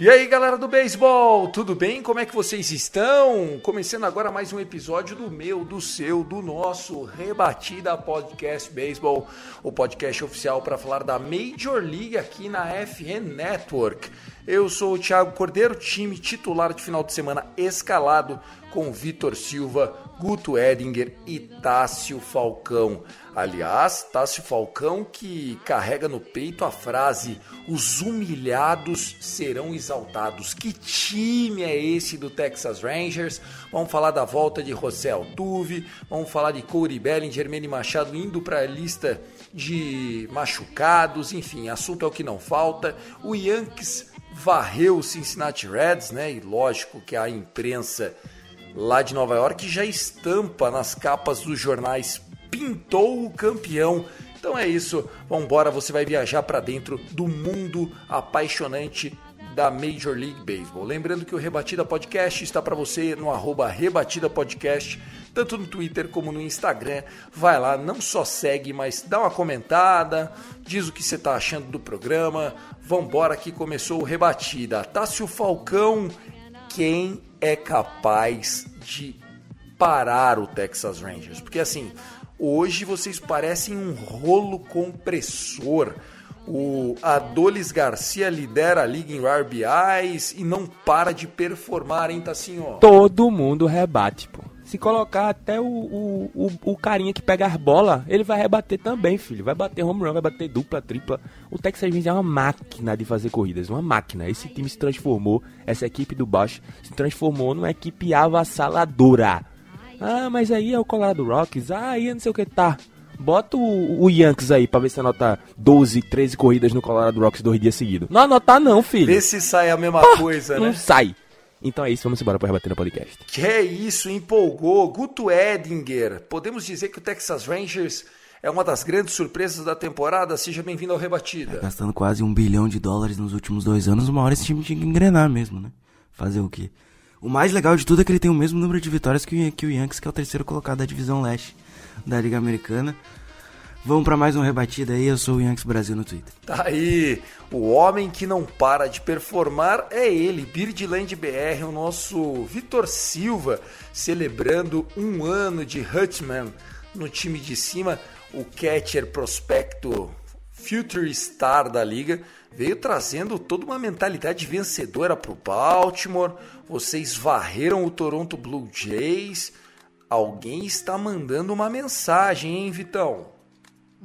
E aí, galera do beisebol, tudo bem? Como é que vocês estão? Começando agora mais um episódio do meu, do seu, do nosso Rebatida Podcast Baseball, o podcast oficial para falar da Major League aqui na FN Network. Eu sou o Thiago Cordeiro, time titular de final de semana escalado com Vitor Silva, Guto Edinger e Tássio Falcão. Aliás, Tássio Falcão que carrega no peito a frase: os humilhados serão exaltados. Que time é esse do Texas Rangers? Vamos falar da volta de José Altuve, vamos falar de Corey Bellinger, Manny Machado indo para a lista de machucados, enfim, assunto é o que não falta. O Yankees varreu o Cincinnati Reds, né? E lógico que a imprensa lá de Nova York já estampa nas capas dos jornais pintou o campeão. Então é isso, vamos embora, você vai viajar para dentro do mundo apaixonante da Major League Baseball. Lembrando que o Rebatida Podcast está para você no arroba Rebatida Podcast, tanto no Twitter como no Instagram. Vai lá, não só segue, mas dá uma comentada, diz o que você está achando do programa. Vambora que começou o Rebatida. Tássio Falcão, quem é capaz de parar o Texas Rangers? Porque assim, hoje vocês parecem um rolo compressor. O Adolis Garcia lidera a liga em RBIs e não para de performar, hein, Tassinho? Todo mundo rebate, pô. Se colocar até o, o, o, o carinha que pega as bolas, ele vai rebater também, filho. Vai bater home run, vai bater dupla, tripla. O Texas Rangers é uma máquina de fazer corridas, uma máquina. Esse time se transformou, essa equipe do baixo se transformou numa equipe avassaladora. Ah, mas aí é o Colorado Rockies, ah, aí é não sei o que tá. Bota o, o Yankees aí pra ver se anota 12, 13 corridas no Colorado Rockies dois dias seguidos. Não anotar não, filho. Vê se sai a mesma coisa, Não né? sai. Então é isso, vamos embora para rebater no podcast. Que é isso, empolgou. Guto Edinger. Podemos dizer que o Texas Rangers é uma das grandes surpresas da temporada. Seja bem-vindo ao Rebatida. Gastando quase um bilhão de dólares nos últimos dois anos, uma hora esse time tinha que engrenar mesmo, né? Fazer o quê? O mais legal de tudo é que ele tem o mesmo número de vitórias que o, que o Yankees, que é o terceiro colocado da divisão leste da Liga Americana. Vamos para mais um rebatida aí, eu sou o Yankees Brasil no Twitter. Tá aí, o homem que não para de performar é ele, Birdland BR, o nosso Vitor Silva, celebrando um ano de Hutman no time de cima, o catcher prospecto Future Star da liga, veio trazendo toda uma mentalidade vencedora para o Baltimore. Vocês varreram o Toronto Blue Jays. Alguém está mandando uma mensagem, hein, Vitão?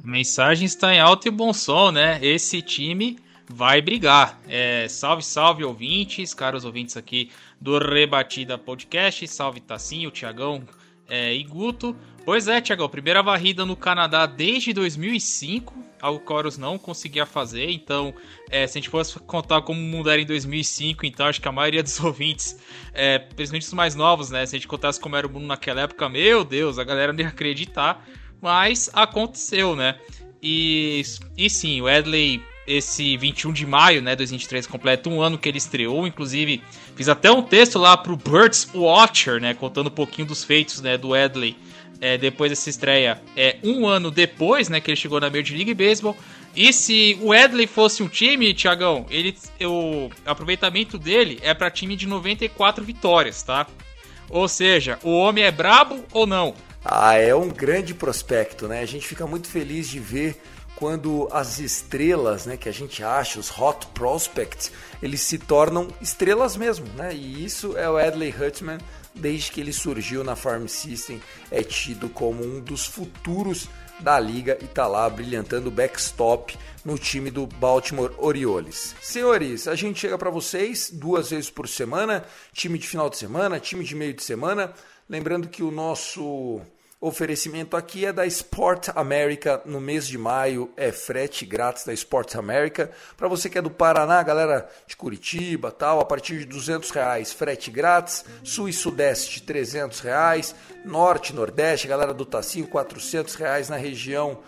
Mensagem está em alto e bom som, né? Esse time vai brigar. É, salve, salve, ouvintes, caros ouvintes aqui do Rebatida Podcast. Salve, Tassinho, Tiagão é, e Guto. Pois é, Tiagão, primeira varrida no Canadá desde 2005, algo que Horus não conseguia fazer. Então, é, se a gente fosse contar como o mundo era em 2005, então acho que a maioria dos ouvintes, é, principalmente os mais novos, né? Se a gente contasse como era o mundo naquela época, meu Deus, a galera não ia acreditar. Mas aconteceu, né? E, e sim, o Edley, esse 21 de maio, né, 2023, completa um ano que ele estreou. Inclusive, fiz até um texto lá pro Birds Watcher, né, contando um pouquinho dos feitos, né, do Edley é, depois dessa estreia. É um ano depois, né, que ele chegou na Major League Baseball. E se o Edley fosse um time, Tiagão, ele, o aproveitamento dele é para time de 94 vitórias, tá? Ou seja, o homem é brabo ou não? Ah, é um grande prospecto, né? A gente fica muito feliz de ver quando as estrelas, né, que a gente acha, os hot prospects, eles se tornam estrelas mesmo, né? E isso é o Adley Hutman, desde que ele surgiu na Farm System, é tido como um dos futuros da liga e tá lá brilhantando backstop no time do Baltimore Orioles. Senhores, a gente chega para vocês duas vezes por semana, time de final de semana, time de meio de semana, lembrando que o nosso oferecimento aqui é da Sport America. No mês de maio é frete grátis da Sport America. Para você que é do Paraná, galera de Curitiba, tal, a partir de 200 reais frete grátis. Sul e Sudeste 300 reais. Norte, Nordeste, galera do Tacinho 400 reais na região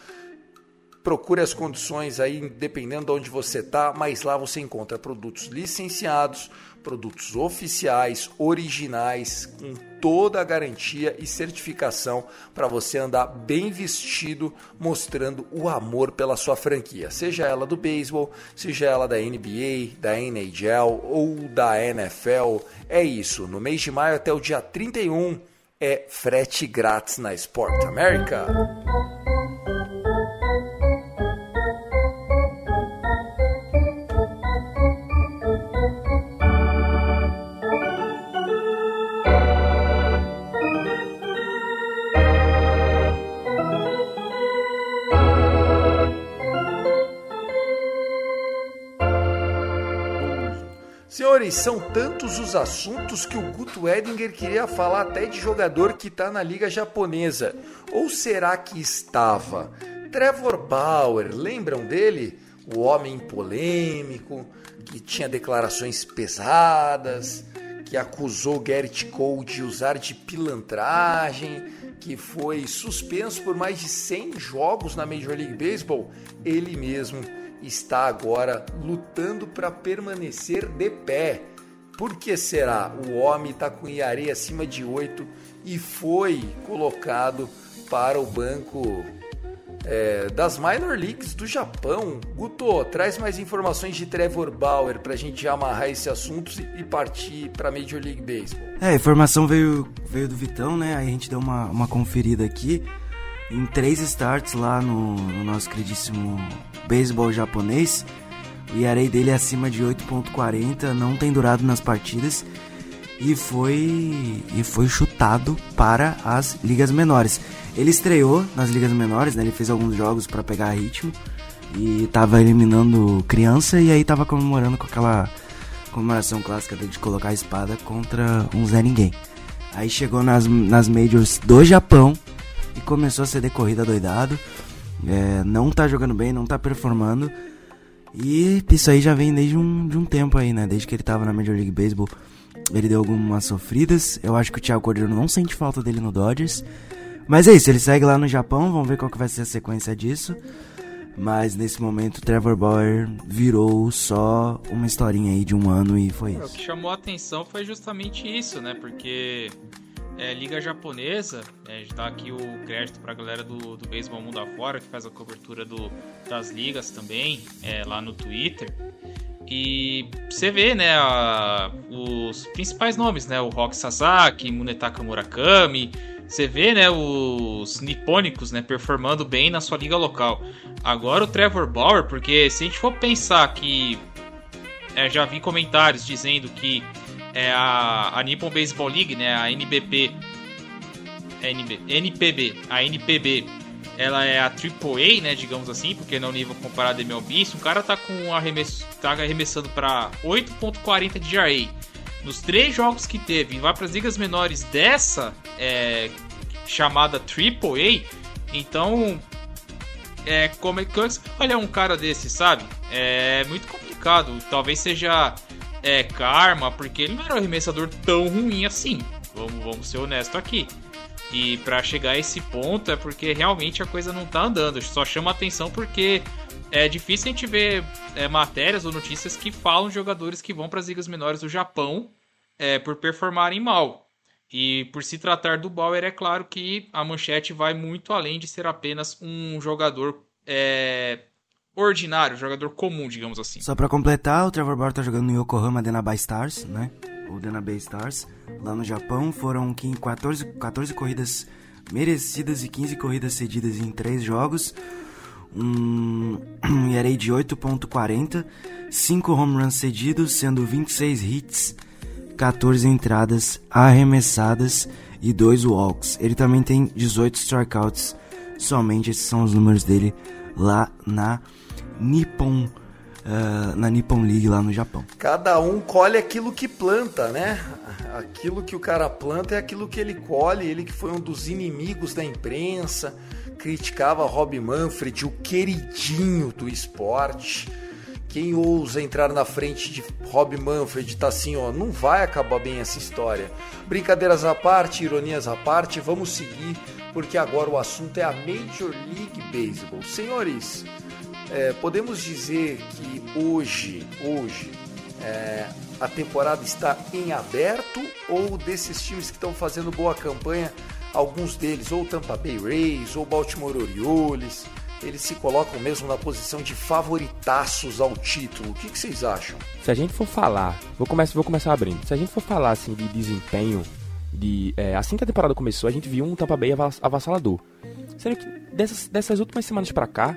procure as condições aí, dependendo de onde você está, mas lá você encontra produtos licenciados, produtos oficiais, originais, com toda a garantia e certificação para você andar bem vestido, mostrando o amor pela sua franquia, seja ela do beisebol, seja ela da NBA, da NHL ou da NFL. É isso, no mês de maio até o dia 31 é frete grátis na Sport America. São tantos os assuntos que o Guto Edinger queria falar até de jogador que está na liga japonesa. Ou será que estava? Trevor Bauer, lembram dele? O homem polêmico, que tinha declarações pesadas, que acusou Garrett Cole de usar de pilantragem, que foi suspenso por mais de 100 jogos na Major League Baseball. Ele mesmo está agora lutando para permanecer de pé. Por que será? O homem está com IARE acima de 8 e foi colocado para o banco é, das minor leagues do Japão. Guto, traz mais informações de Trevor Bauer para a gente amarrar esse assunto e partir para Major League Baseball. É, a informação veio, veio do Vitão, né? Aí a gente deu uma, uma conferida aqui em três starts lá no, no nosso queridíssimo beisebol japonês. O ERA dele é acima de 8.40, não tem durado nas partidas e foi e foi chutado para as ligas menores. Ele estreou nas ligas menores, né? Ele fez alguns jogos para pegar ritmo e estava eliminando criança e aí estava comemorando com aquela comemoração clássica de colocar a espada contra um Zé Ninguém. Aí chegou nas, nas Majors do Japão e começou a ser decorrida doidado. É, não tá jogando bem, não tá performando. E isso aí já vem desde um, de um tempo aí, né? Desde que ele tava na Major League Baseball, ele deu algumas sofridas. Eu acho que o Thiago Cordeiro não sente falta dele no Dodgers. Mas é isso, ele segue lá no Japão, vamos ver qual que vai ser a sequência disso. Mas nesse momento, Trevor Bauer virou só uma historinha aí de um ano e foi isso. O que chamou a atenção foi justamente isso, né? Porque é, Liga Japonesa, é, dá aqui o crédito para a galera do, do Beisebol Mundo Afora, que faz a cobertura do, das ligas também, é, lá no Twitter. E você vê, né, a, os principais nomes, né, o Rock Sasaki, Munetaka Murakami, você vê, né, os nipônicos, né, performando bem na sua liga local. Agora o Trevor Bauer, porque se a gente for pensar que é, já vi comentários dizendo que é a, a Nippon Baseball League, né, a NBP, NB, NPB, a NPB, ela é a AAA, né, digamos assim, porque não é nível comparado a MLB, se o cara tá com arremesso, tá arremessando para 8.40 de RA, nos três jogos que teve, e vai para as ligas menores dessa é, chamada AAA, então é como é que olha um cara desse, sabe? É muito complicado. Talvez seja é, karma, porque ele não era um arremessador tão ruim assim. Vamos, vamos ser honestos aqui. E para chegar a esse ponto é porque realmente a coisa não tá andando. Só chama atenção porque é difícil a gente ver é, matérias ou notícias que falam de jogadores que vão para as ligas menores do Japão é, por performarem mal. E por se tratar do Bauer, é claro que a manchete vai muito além de ser apenas um jogador é, ordinário, jogador comum, digamos assim. Só para completar, o Trevor Bauer tá jogando no Yokohama Denabay Stars, né? O Denabay Stars, lá no Japão. Foram 14, 14 corridas merecidas e 15 corridas cedidas em 3 jogos. Um, um ERA de 8.40, 5 home runs cedidos, sendo 26 hits, 14 entradas arremessadas e 2 walks. Ele também tem 18 strikeouts. Somente esses são os números dele lá na Nippon uh, na Nippon League lá no Japão. Cada um colhe aquilo que planta, né? Aquilo que o cara planta é aquilo que ele colhe. Ele que foi um dos inimigos da imprensa, criticava Rob Manfred, o queridinho do esporte. Quem ousa entrar na frente de Rob Manfred tá assim, ó, não vai acabar bem essa história. Brincadeiras à parte, ironias à parte, vamos seguir, porque agora o assunto é a Major League Baseball. Senhores, é, podemos dizer que hoje, hoje, é, a temporada está em aberto ou desses times que estão fazendo boa campanha, alguns deles, ou Tampa Bay Rays, ou Baltimore Orioles, eles se colocam mesmo na posição de favoritaços ao título. O que, que vocês acham? Se a gente for falar, vou começar, vou começar abrindo. Se a gente for falar assim de desempenho, de é, assim que a temporada começou, a gente viu um Tampa Bay avassalador. Sendo que dessas, dessas últimas semanas para cá,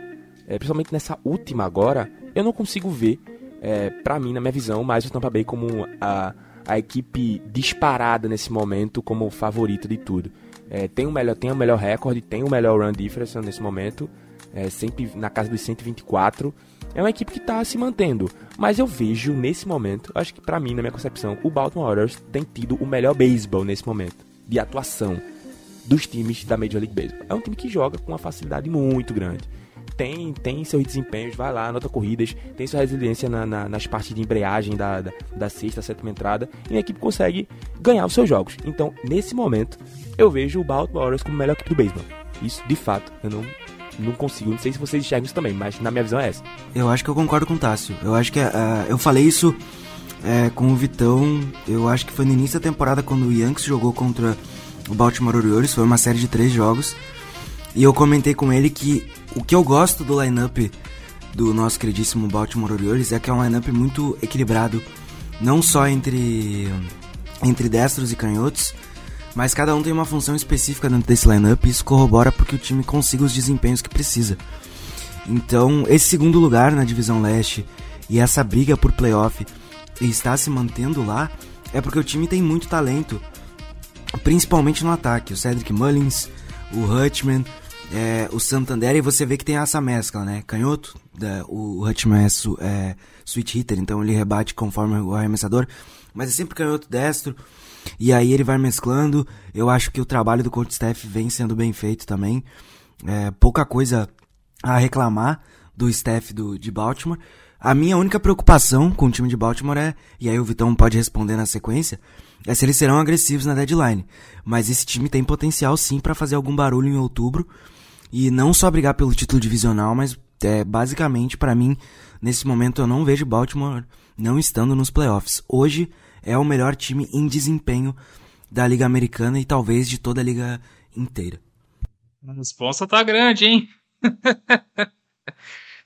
é, principalmente nessa última agora, eu não consigo ver, é, para mim, na minha visão, mais o Tampa Bay como a, a equipe disparada nesse momento como favorita de tudo. É, tem o melhor, tem o melhor recorde, tem o melhor run difference nesse momento é, sempre na casa dos 124. É uma equipe que está se mantendo, mas eu vejo nesse momento, acho que para mim, na minha concepção, o Baltimore Orioles tem tido o melhor beisebol nesse momento de atuação dos times da Major League Baseball. É um time que joga com uma facilidade muito grande. Tem, tem seus desempenhos, vai lá, anota corridas, tem sua resiliência na, na, nas partes de embreagem da, da, da sexta, sétima entrada, e a equipe consegue ganhar os seus jogos. Então, nesse momento, eu vejo o Baltimore Orioles como a melhor equipe do beisebol. Isso, de fato, eu não não consigo. Não sei se vocês enxergam isso também, mas na minha visão é essa. Eu acho que eu concordo com o Tássio. Eu acho que uh, eu falei isso é, com o Vitão. Eu acho que foi no início da temporada quando o Yankees jogou contra o Baltimore Orioles. Foi uma série de três jogos. E eu comentei com ele que o que eu gosto do lineup do nosso queridíssimo Baltimore Orioles é que é um lineup muito equilibrado, não só entre entre destros e canhotos, mas cada um tem uma função específica dentro desse lineup e isso corrobora porque o time consiga os desempenhos que precisa. Então, esse segundo lugar na divisão leste e essa briga por playoff e está se mantendo lá é porque o time tem muito talento, principalmente no ataque. O Cedric Mullins, o Hutchman, é, o Santander, e você vê que tem essa mescla, né? Canhoto, da, o Hutchman é, su, é switch hitter, então ele rebate conforme o arremessador, mas é sempre canhoto destro. E aí ele vai mesclando. Eu acho que o trabalho do coach staff vem sendo bem feito também. É, pouca coisa a reclamar do staff do, de Baltimore. A minha única preocupação com o time de Baltimore é, e aí o Vitão pode responder na sequência, é se eles serão agressivos na deadline. Mas esse time tem potencial sim para fazer algum barulho em outubro e não só brigar pelo título divisional, mas é, basicamente para mim nesse momento eu não vejo Baltimore não estando nos playoffs. Hoje é o melhor time em desempenho da Liga Americana e talvez de toda a liga inteira. A resposta tá grande, hein?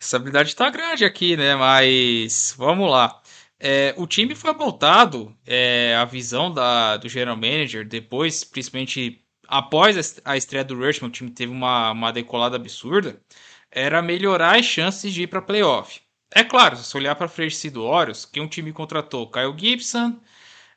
Essa habilidade tá grande aqui, né? Mas vamos lá. É, o time foi montado, é, a visão da, do general manager, depois, principalmente após a estreia do Rushman, o time teve uma, uma decolada absurda, era melhorar as chances de ir para playoff. É claro, se você olhar para frente do Orioles, que um time contratou Kyle Gibson,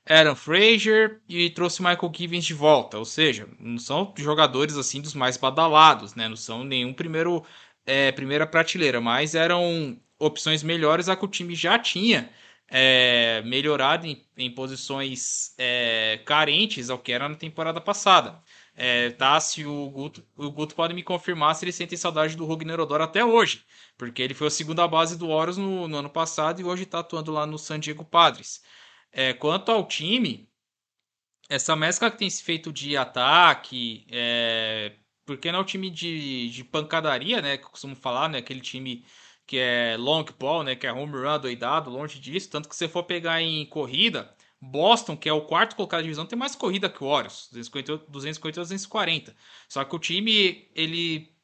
Aaron Frazier e trouxe Michael Givens de volta, ou seja, não são jogadores assim dos mais badalados, né? Não são nenhum primeiro é, primeira prateleira, mas eram opções melhores a que o time já tinha é, melhorado em, em posições é, carentes ao que era na temporada passada. É, Tassi e o Guto, o Guto podem me confirmar se eles sentem saudade do Rugner Odor até hoje, porque ele foi a segunda base do Horus no, no ano passado e hoje está atuando lá no San Diego Padres. É, quanto ao time, essa mescla que tem se feito de ataque, é, porque não é o time de, de pancadaria, né, que eu costumo falar, né, aquele time que é long ball, né, que é home run doidado, longe disso, tanto que se você for pegar em corrida, Boston, que é o quarto colocado da divisão, tem mais corrida que o Orioles, 258, 250 240. Só que o time, ele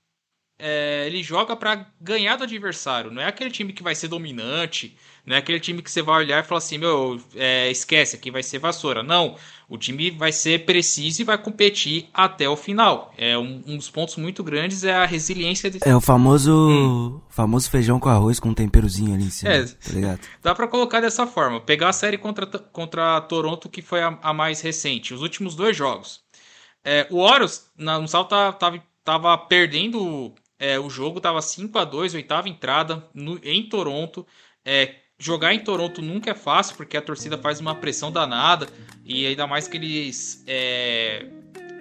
é, ele joga para ganhar do adversário. Não é aquele time que vai ser dominante, não é aquele time que você vai olhar e falar assim, meu, é, esquece, aqui vai ser vassoura. Não, o time vai ser preciso e vai competir até o final. É um, um dos pontos muito grandes é a resiliência. De... É o famoso, hum. famoso feijão com arroz com um temperozinho ali em cima. É, tá? Dá para colocar dessa forma. Pegar a série contra, contra Toronto que foi a, a mais recente, os últimos dois jogos. É, o Horus, no salto, tava, tava, tava perdendo é, o jogo estava 5 a 2 oitava entrada no, em Toronto. É, jogar em Toronto nunca é fácil, porque a torcida faz uma pressão danada, e ainda mais que eles é,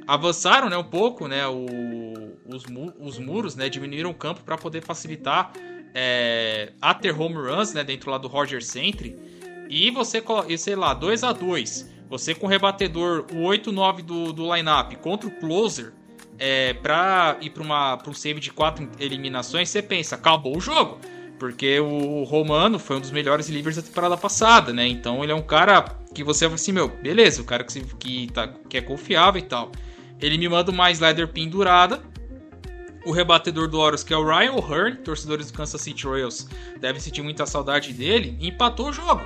avançaram né, um pouco né, o, os, os muros, né, diminuíram o campo para poder facilitar é, a ter home runs né, dentro lá do Roger Century. E você, sei lá, 2 a 2 você com o rebatedor, o 8-9 do, do lineup contra o closer, é, pra ir para um save de quatro eliminações, você pensa, acabou o jogo. Porque o Romano foi um dos melhores livres da temporada passada, né? Então ele é um cara que você vai assim, meu, beleza, o cara que, que, tá, que é confiável e tal. Ele me manda uma slider pendurada. O rebatedor do Orioles, que é o Ryan O'Hearn, torcedores do Kansas City Royals, devem sentir muita saudade dele, empatou o jogo.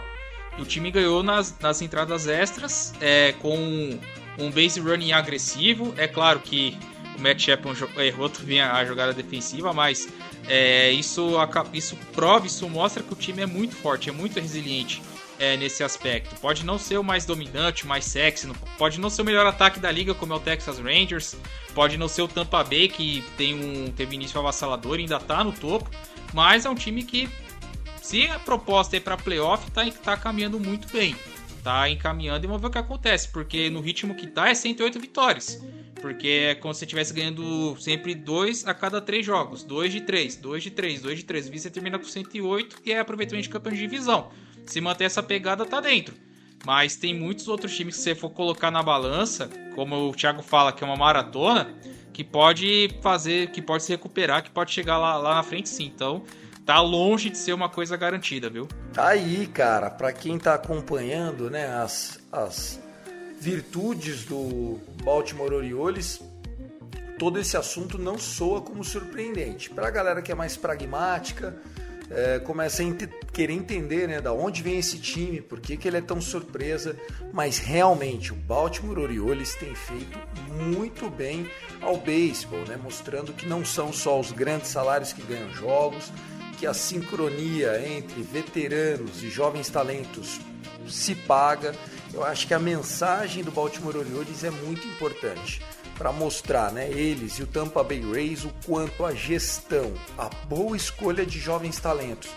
E o time ganhou nas, nas entradas extras, é, com um base running agressivo. É claro que o Matt Chapman errou também a jogada defensiva, mas é, isso, isso prova, isso mostra que o time é muito forte, é muito resiliente é, nesse aspecto. Pode não ser o mais dominante, o mais sexy, pode não ser o melhor ataque da liga, como é o Texas Rangers, pode não ser o Tampa Bay, que tem um, teve início avassalador e ainda tá no topo, mas é um time que, se a proposta é para playoff, tá, tá caminhando muito bem. Tá encaminhando e vamos ver o que acontece, porque no ritmo que tá é 108 vitórias. Porque é como se você estivesse ganhando sempre dois a cada três jogos. Dois de três, dois de três, dois de três. Você termina com 108 e é aproveitamento de campeão de divisão. Se manter essa pegada, tá dentro. Mas tem muitos outros times que você for colocar na balança, como o Thiago fala, que é uma maratona, que pode fazer, que pode se recuperar, que pode chegar lá, lá na frente sim. Então, tá longe de ser uma coisa garantida, viu? Aí, cara, para quem tá acompanhando, né, as, as virtudes do Baltimore Orioles, todo esse assunto não soa como surpreendente. Para a galera que é mais pragmática, é, começa a ent querer entender né, da onde vem esse time, por que, que ele é tão surpresa, mas realmente o Baltimore Orioles tem feito muito bem ao beisebol, né, mostrando que não são só os grandes salários que ganham jogos, que a sincronia entre veteranos e jovens talentos se paga eu acho que a mensagem do Baltimore Orioles é muito importante para mostrar, né, eles e o Tampa Bay Rays o quanto a gestão, a boa escolha de jovens talentos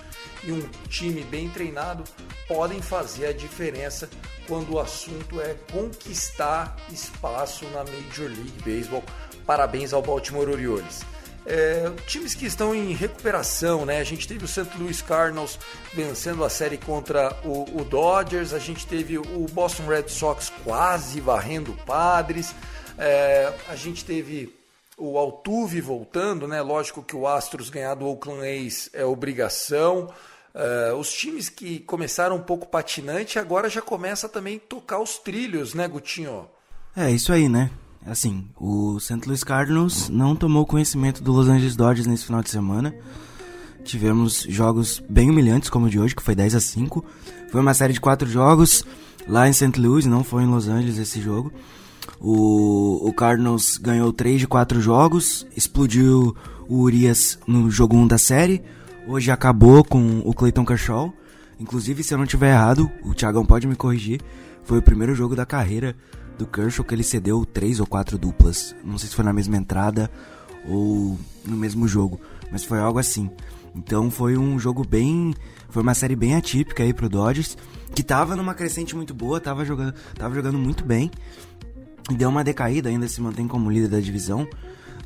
e um time bem treinado podem fazer a diferença quando o assunto é conquistar espaço na Major League Baseball. Parabéns ao Baltimore Orioles. É, times que estão em recuperação, né? A gente teve o St. Louis Cardinals vencendo a série contra o, o Dodgers, a gente teve o Boston Red Sox quase varrendo Padres, é, a gente teve o Altuve voltando, né? Lógico que o Astros ganhar do Oakland A's é obrigação. É, os times que começaram um pouco patinante agora já começa também a tocar os trilhos, né, Gutinho? É isso aí, né? Assim, o St. Louis Cardinals não tomou conhecimento do Los Angeles Dodgers nesse final de semana. Tivemos jogos bem humilhantes, como o de hoje, que foi 10 a 5 Foi uma série de quatro jogos lá em St. Louis, não foi em Los Angeles esse jogo. O, o Cardinals ganhou 3 de 4 jogos, explodiu o Urias no jogo 1 da série. Hoje acabou com o Clayton Kershaw. Inclusive, se eu não tiver errado, o Thiagão pode me corrigir. Foi o primeiro jogo da carreira do Kershaw que ele cedeu três ou quatro duplas. Não sei se foi na mesma entrada ou no mesmo jogo, mas foi algo assim. Então foi um jogo bem. Foi uma série bem atípica aí pro Dodgers, que tava numa crescente muito boa, tava jogando, tava jogando muito bem. E deu uma decaída, ainda se mantém como líder da divisão.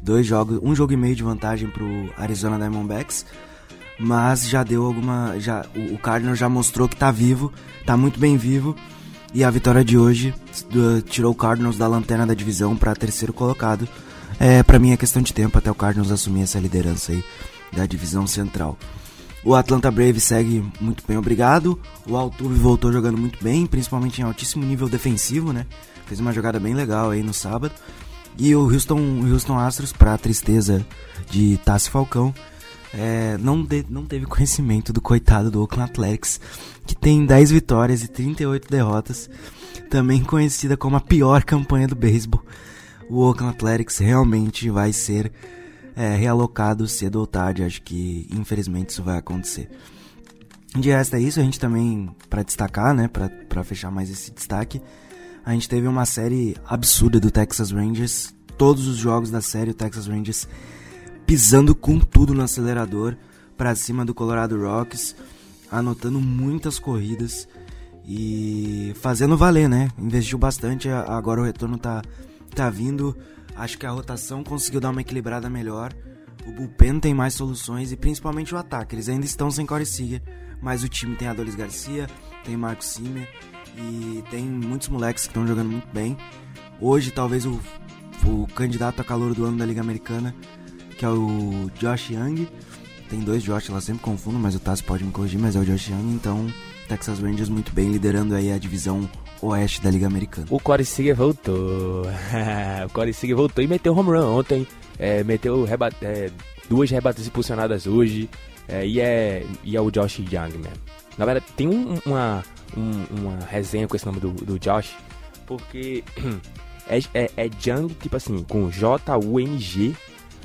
Dois jogos, um jogo e meio de vantagem pro Arizona Diamondbacks. Mas já deu alguma. Já, o, o Cardinals já mostrou que tá vivo, tá muito bem vivo e a vitória de hoje tirou o Cardinals da lanterna da divisão para terceiro colocado. É, para mim é questão de tempo até o Cardinals assumir essa liderança aí da divisão central. O Atlanta Braves segue muito bem, obrigado. O Altuve voltou jogando muito bem, principalmente em altíssimo nível defensivo, né? Fez uma jogada bem legal aí no sábado. E o Houston, Houston Astros, para tristeza de Tassi Falcão, é, não, de, não teve conhecimento do coitado do Oakland Athletics, que tem 10 vitórias e 38 derrotas, também conhecida como a pior campanha do beisebol. O Oakland Athletics realmente vai ser é, realocado cedo ou tarde, acho que infelizmente isso vai acontecer. De resto é isso, a gente também, para destacar, né, para fechar mais esse destaque, a gente teve uma série absurda do Texas Rangers. Todos os jogos da série, o Texas Rangers pisando com tudo no acelerador para cima do Colorado Rocks. anotando muitas corridas e fazendo valer, né? Investiu bastante, agora o retorno tá, tá vindo. Acho que a rotação conseguiu dar uma equilibrada melhor. O bullpen tem mais soluções e principalmente o ataque. Eles ainda estão sem Corey Seager, mas o time tem Adolis Garcia, tem Marcos Simer e tem muitos moleques que estão jogando muito bem. Hoje, talvez o, o candidato a calor do ano da Liga Americana, que é o Josh Young. Tem dois Josh lá, sempre confundo, mas o Tassi pode me corrigir, mas é o Josh Young, então Texas Rangers muito bem, liderando aí a divisão oeste da Liga Americana. O Corey Seager voltou. o Corey Seager voltou e meteu home run ontem. É, meteu é, duas rebates impulsionadas hoje. É, e, é, e é o Josh Young mesmo. Na verdade, tem um, uma, um, uma resenha com esse nome do, do Josh, porque é, é, é Young, tipo assim, com J-U-N-G,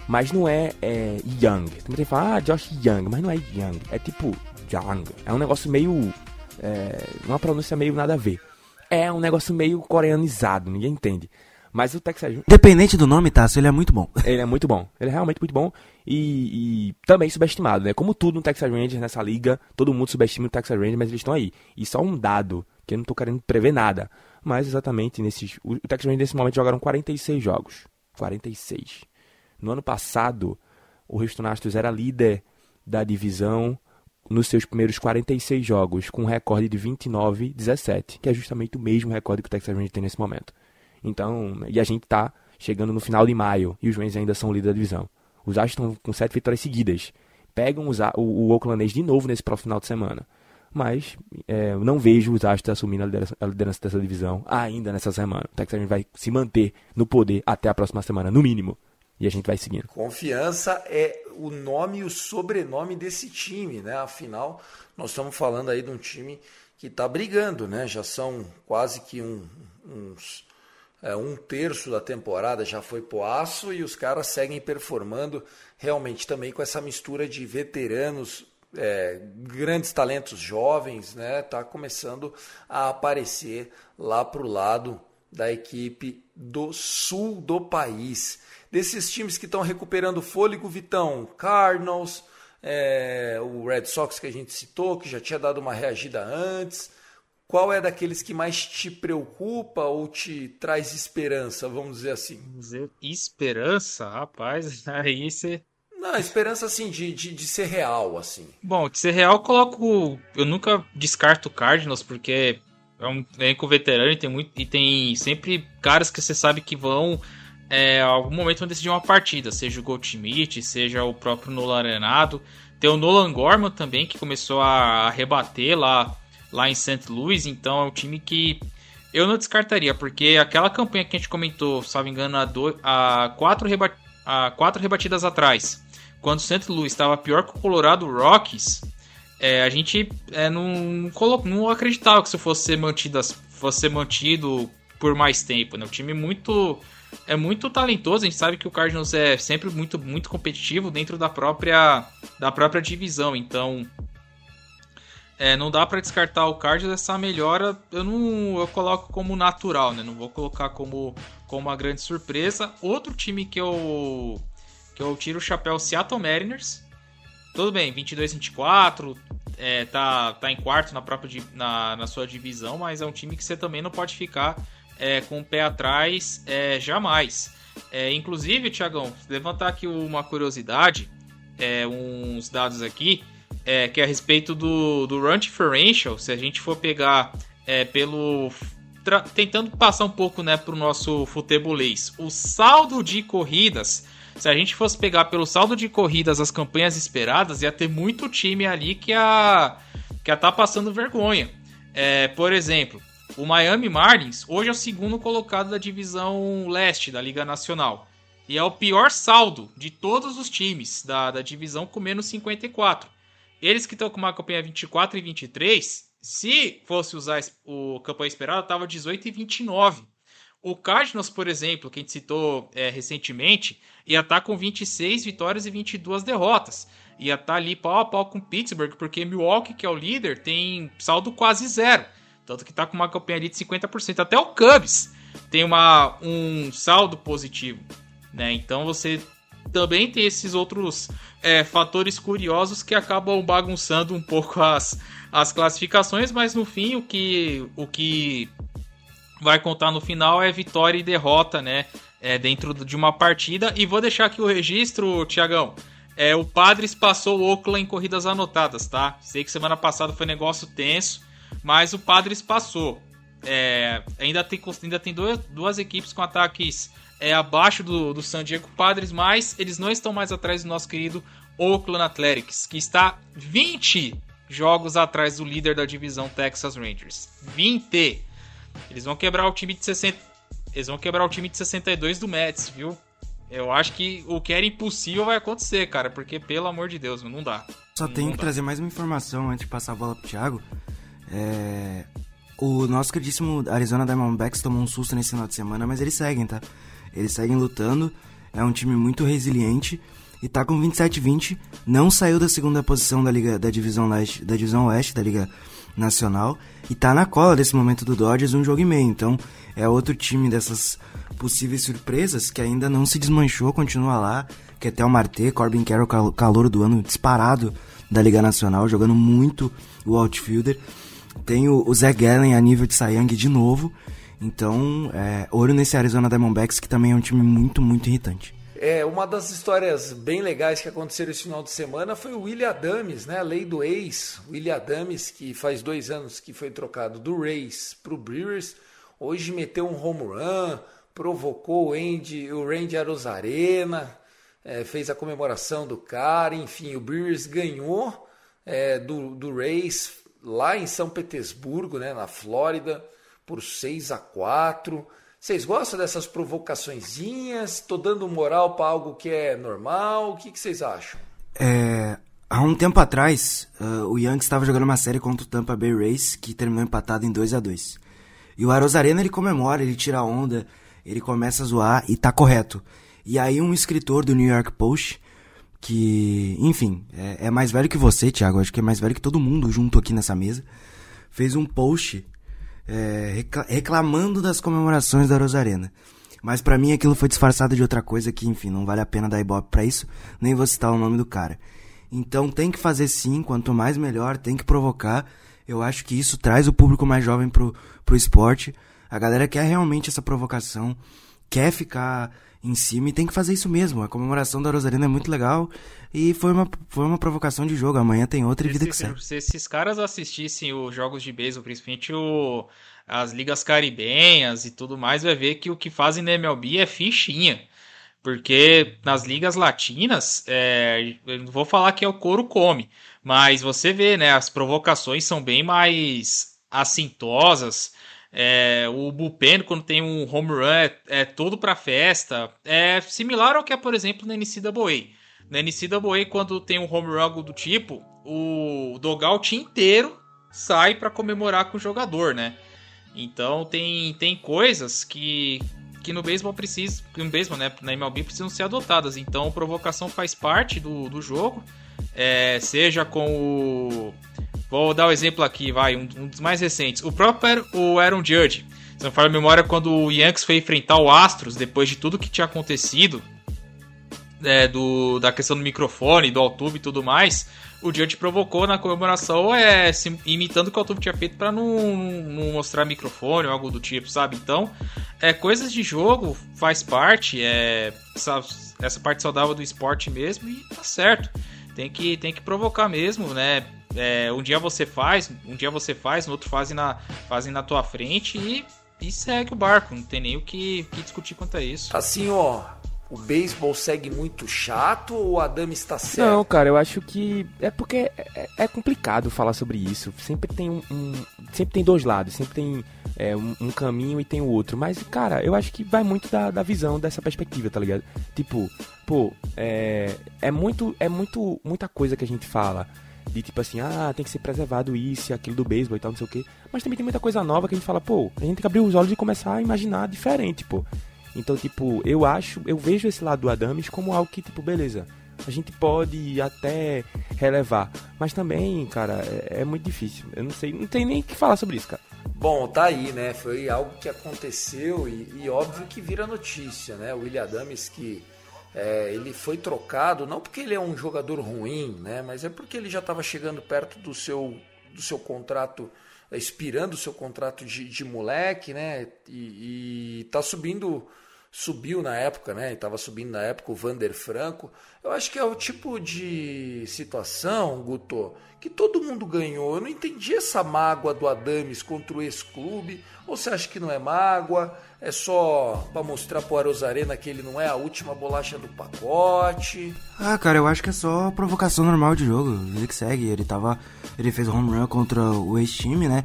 mas não é, é Young. Tem que falar, ah, Josh Young, mas não é Young, é tipo Young. É um negócio meio. É, uma pronúncia meio nada a ver. É um negócio meio coreanizado, ninguém entende. Mas o Texas Rangers... Independente do nome, Tasso, ele é muito bom. Ele é muito bom. Ele é realmente muito bom e, e, também subestimado, né? Como tudo no Texas Rangers, nessa liga, todo mundo subestima o Texas Rangers, mas eles estão aí. E só um dado, que eu não tô querendo prever nada. Mas exatamente nesses... O Texas Rangers nesse momento jogaram 46 jogos. 46. No ano passado, o Houston Astros era líder da divisão nos seus primeiros 46 jogos, com um recorde de 29-17, que é justamente o mesmo recorde que o Texas Rangers tem nesse momento. Então, e a gente está chegando no final de maio e os Rangers ainda são líder da divisão. Os Astros estão com sete vitórias seguidas. Pegam os, o, o Oaklandês de novo nesse próximo final de semana. Mas é, não vejo os Astros assumindo a liderança, a liderança, dessa divisão ainda nessa semana. O Texas Rangers vai se manter no poder até a próxima semana, no mínimo. E a gente vai seguindo. Confiança é o nome e o sobrenome desse time, né? Afinal, nós estamos falando aí de um time que está brigando, né? Já são quase que um, uns é, um terço da temporada já foi pro aço e os caras seguem performando realmente também com essa mistura de veteranos, é, grandes talentos jovens, né? Tá começando a aparecer lá pro lado da equipe do sul do país. Desses times que estão recuperando fôlego, Vitão, Cardinals, é, o Red Sox que a gente citou, que já tinha dado uma reagida antes. Qual é daqueles que mais te preocupa ou te traz esperança, vamos dizer assim? Dizer esperança, rapaz, aí você. Não, esperança assim, de, de, de, ser real, assim. Bom, de ser real, eu coloco. Eu nunca descarto o Cardinals, porque é um elenco veterano e tem, muito, e tem sempre caras que você sabe que vão. É, algum momento vão decidir uma partida, seja o Goldschmidt, seja o próprio Nolan Arenado. Tem o Nolan Gorman também, que começou a rebater lá lá em St. Louis, então é um time que eu não descartaria, porque aquela campanha que a gente comentou, salvo engano, há, do, há, quatro, reba, há quatro rebatidas atrás, quando o St. Louis estava pior que o Colorado Rockies, é, a gente é, não, não acreditava que isso fosse mantido, fosse mantido por mais tempo. Né? O time muito é muito talentoso, a gente sabe que o Cardinals é sempre muito, muito competitivo dentro da própria, da própria divisão, então é, não dá para descartar o Cardinals essa melhora. Eu não eu coloco como natural, né? Não vou colocar como, como uma grande surpresa. Outro time que eu que eu tiro o chapéu Seattle Mariners. Tudo bem, 22-24, é, tá, tá em quarto na própria na, na sua divisão, mas é um time que você também não pode ficar é, com o pé atrás é, jamais. É, inclusive, Tiagão, levantar aqui uma curiosidade, é, uns dados aqui é, que é a respeito do, do run differential, se a gente for pegar é, pelo tentando passar um pouco né, para o nosso futebolês. O saldo de corridas, se a gente fosse pegar pelo saldo de corridas as campanhas esperadas, ia ter muito time ali que a que a tá passando vergonha. É, por exemplo, o Miami Marlins hoje é o segundo colocado da divisão leste da Liga Nacional. E é o pior saldo de todos os times da, da divisão com menos 54. Eles que estão com uma campanha 24 e 23, se fosse usar o campanha esperada, estava 18 e 29. O Cardinals, por exemplo, que a gente citou é, recentemente, ia estar tá com 26 vitórias e 22 derrotas. Ia estar tá ali pau a pau com Pittsburgh, porque Milwaukee, que é o líder, tem saldo quase zero. Tanto que está com uma campanha ali de 50%. Até o Cubs tem uma, um saldo positivo. Né? Então você também tem esses outros é, fatores curiosos que acabam bagunçando um pouco as, as classificações, mas no fim o que, o que vai contar no final é vitória e derrota, né? É, dentro de uma partida. E vou deixar aqui o registro, Tiagão. É, o Padres passou o Oakland em corridas anotadas, tá? Sei que semana passada foi negócio tenso, mas o Padres passou. É, ainda tem, ainda tem duas, duas equipes com ataques é, abaixo do, do San Diego Padres, mas eles não estão mais atrás do nosso querido Oakland Athletics, que está 20 jogos atrás do líder da divisão Texas Rangers. 20! Eles vão quebrar o time de 60. Eles vão quebrar o time de 62 do Mets, viu? Eu acho que o que era impossível vai acontecer, cara, porque pelo amor de Deus, não dá. Só não tenho dá. que trazer mais uma informação antes de passar a bola pro Thiago. É... O nosso queridíssimo Arizona Diamondbacks tomou um susto nesse final de semana, mas eles seguem, tá? Eles seguem lutando. É um time muito resiliente e tá com 27-20. Não saiu da segunda posição da liga da divisão leste, da divisão oeste da liga nacional e tá na cola desse momento do Dodgers um jogo e meio. Então é outro time dessas possíveis surpresas que ainda não se desmanchou, continua lá. Que até o Marte, Corbin Carroll, cal- calor do ano disparado da Liga Nacional, jogando muito o outfielder. Tem o, o Zach Gallen a nível de Young de novo. Então, é, olho nesse Arizona Diamondbacks, que também é um time muito, muito irritante. É, uma das histórias bem legais que aconteceram esse final de semana foi o William Adams, né? A lei do ex. William Adams, que faz dois anos que foi trocado do Rays para o Brewers, hoje meteu um home run, provocou o Andy, o Randy Arozarena, é, fez a comemoração do cara, enfim, o Brewers ganhou é, do, do Rays lá em São Petersburgo, né, na Flórida, por 6 a 4 Vocês gostam dessas provocaçõezinhas? Estou dando moral para algo que é normal? O que, vocês acham? É, há um tempo atrás, uh, o Yankees estava jogando uma série contra o Tampa Bay Rays, que terminou empatado em 2 a 2 E o Arozarena, ele comemora, ele tira a onda, ele começa a zoar e tá correto. E aí um escritor do New York Post, que, enfim, é, é mais velho que você, Thiago, acho que é mais velho que todo mundo junto aqui nessa mesa, fez um post é, recla- reclamando das comemorações da Rosarena. Mas pra mim aquilo foi disfarçado de outra coisa que, enfim, não vale a pena dar ibope pra isso, nem vou citar o nome do cara. Então tem que fazer sim, quanto mais melhor, tem que provocar. Eu acho que isso traz o público mais jovem pro, pro esporte. A galera quer realmente essa provocação, quer ficar em cima e tem que fazer isso mesmo. A comemoração da Rosarena é muito legal e foi uma, foi uma provocação de jogo. Amanhã tem outra e vida que Se, segue. se esses caras assistissem os jogos de beisebol, principalmente o, as ligas caribenhas e tudo mais, vai ver que o que fazem na MLB é fichinha. Porque nas ligas latinas, é, eu não vou falar que é o couro come, mas você vê, né? As provocações são bem mais assintosas. É, o bullpen, quando tem um home run, é, é todo pra festa. É similar ao que é, por exemplo, na NCAA. Na NCAA, quando tem um home run algo do tipo, o dogout inteiro sai para comemorar com o jogador, né? Então tem, tem coisas que, que no beisebol precisa, que no beisebol, né, na MLB precisam ser adotadas. Então provocação faz parte do, do jogo, é, seja com o Vou dar o um exemplo aqui, vai, um, um, dos mais recentes. O próprio o Aaron Judge. Se não falar a memória, quando o Yankees foi enfrentar o Astros, depois de tudo que tinha acontecido, é, do, da questão do microfone, do Altuve e tudo mais, o Judge provocou na comemoração, é, se, imitando o que o Altuve tinha feito para não, não, mostrar microfone ou algo do tipo, sabe? Então, é, coisas de jogo faz parte, é, essa, essa parte saudável do esporte mesmo, e tá certo. Tem que, tem que provocar mesmo, né? É, um dia você faz, um dia você faz, no outro fazem na, fazem na tua frente e, e segue o barco. Não tem nem o que, que discutir quanto a isso. Assim, ó, o beisebol segue muito chato ou o Adame está certo? Não, cara, eu acho que é porque é, é complicado falar sobre isso. Sempre tem um, um sempre tem dois lados, sempre tem é, um, um, caminho e tem o outro. Mas, cara, eu acho que vai muito da, da visão dessa perspectiva, tá ligado? Tipo, pô, é, é muito, é muito, muita coisa que a gente fala de tipo assim, ah, tem que ser preservado isso e aquilo do beisebol e tal, não sei o quê. Mas também tem muita coisa nova que a gente fala, pô, a gente tem que abrir os olhos e começar a imaginar diferente, pô. Então, tipo, eu acho, eu vejo esse lado do Adams como algo que, tipo, beleza, a gente pode até relevar. Mas também, cara, é, é muito difícil. Eu não sei, não tem nem que falar sobre isso, cara. Bom, tá aí, né? Foi algo que aconteceu e, e óbvio que vira notícia, né? O William Adams que É, ele foi trocado, não porque ele é um jogador ruim, né? Mas é porque ele já estava chegando perto do seu, do seu contrato, expirando o seu contrato de, de moleque, né? E, e tá subindo subiu na época, né? Estava subindo na época o Vander Franco. Eu acho que é o tipo de situação, Guto, que todo mundo ganhou. Eu não entendi essa mágoa do Adames contra o ex-clube. Ou você acha que não é mágoa? É só para mostrar pro Arozarena que ele não é a última bolacha do pacote? Ah, cara, eu acho que é só provocação normal de jogo. Ele que segue. Ele tava. Ele fez home run contra o ex-time, né?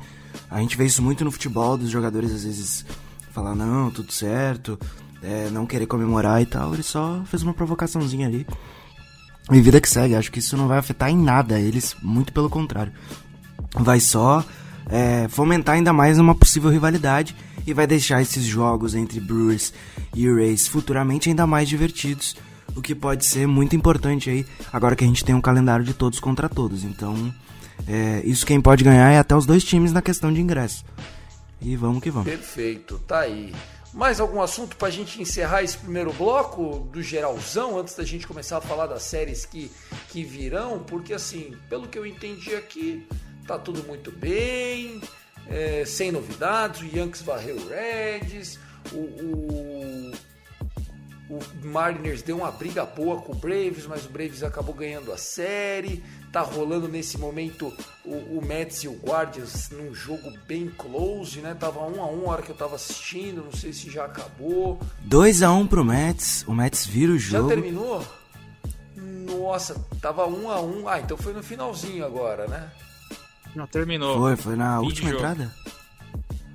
A gente vê isso muito no futebol, dos jogadores às vezes falar, não, tudo certo, é, não querer comemorar e tal, ele só fez uma provocaçãozinha ali. E vida que segue, acho que isso não vai afetar em nada eles, muito pelo contrário. Vai só é, fomentar ainda mais uma possível rivalidade e vai deixar esses jogos entre Brewers e Rays futuramente ainda mais divertidos, o que pode ser muito importante aí, agora que a gente tem um calendário de todos contra todos. Então, é, isso quem pode ganhar é até os dois times na questão de ingresso. E vamos que vamos. Perfeito, tá aí. Mais algum assunto para a gente encerrar esse primeiro bloco do geralzão, antes da gente começar a falar das séries que, que virão? Porque, assim, pelo que eu entendi aqui, tá tudo muito bem, é, sem novidades. O Yankees varreu o Reds, o, o, o Mariners deu uma briga boa com o Braves, mas o Braves acabou ganhando a série tá rolando nesse momento o, o Mets e o Guardians num jogo bem close, né? Tava um a um a hora que eu tava assistindo, não sei se já acabou. 2 a 1 um pro Mets, o Mets vira o jogo. Já terminou? Nossa, tava um a um. Ah, então foi no finalzinho agora, né? Não terminou. Foi, foi na última jogo. entrada?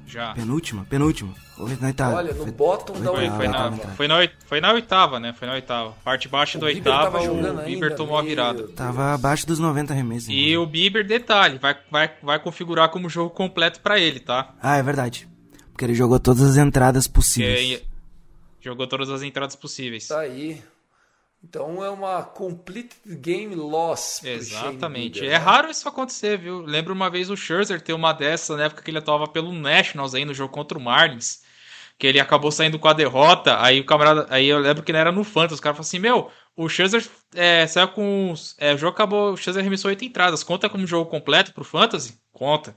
Já. Penúltima? Penúltima. Foi na oitava. Olha, no Foi- bottom da Foi, foi, oitava. na, foi, na, foi na oitava, né? Foi na oitava. Parte baixa O da Bieber oitava, o Bieber ainda, tomou a virada. Deus. Tava abaixo dos 90 arremessos. E o Bieber, detalhe, vai, vai, vai configurar como jogo completo pra ele, tá? Ah, é verdade. Porque ele jogou todas as entradas possíveis. Aí jogou todas as entradas possíveis. Tá aí. Então é uma complete game loss. Exatamente. É né? raro isso acontecer, viu? Lembro uma vez o Scherzer ter uma dessa na época que ele atuava pelo Nationals aí no jogo contra o Marlins. Que ele acabou saindo com a derrota. Aí o camarada. Aí eu lembro que não era no Fantasy. Os caras falaram assim: Meu, o Scherzer é, saiu com. os- É, o jogo acabou. O Scherzer arremessou oito entradas. Conta como jogo completo pro Fantasy? Conta.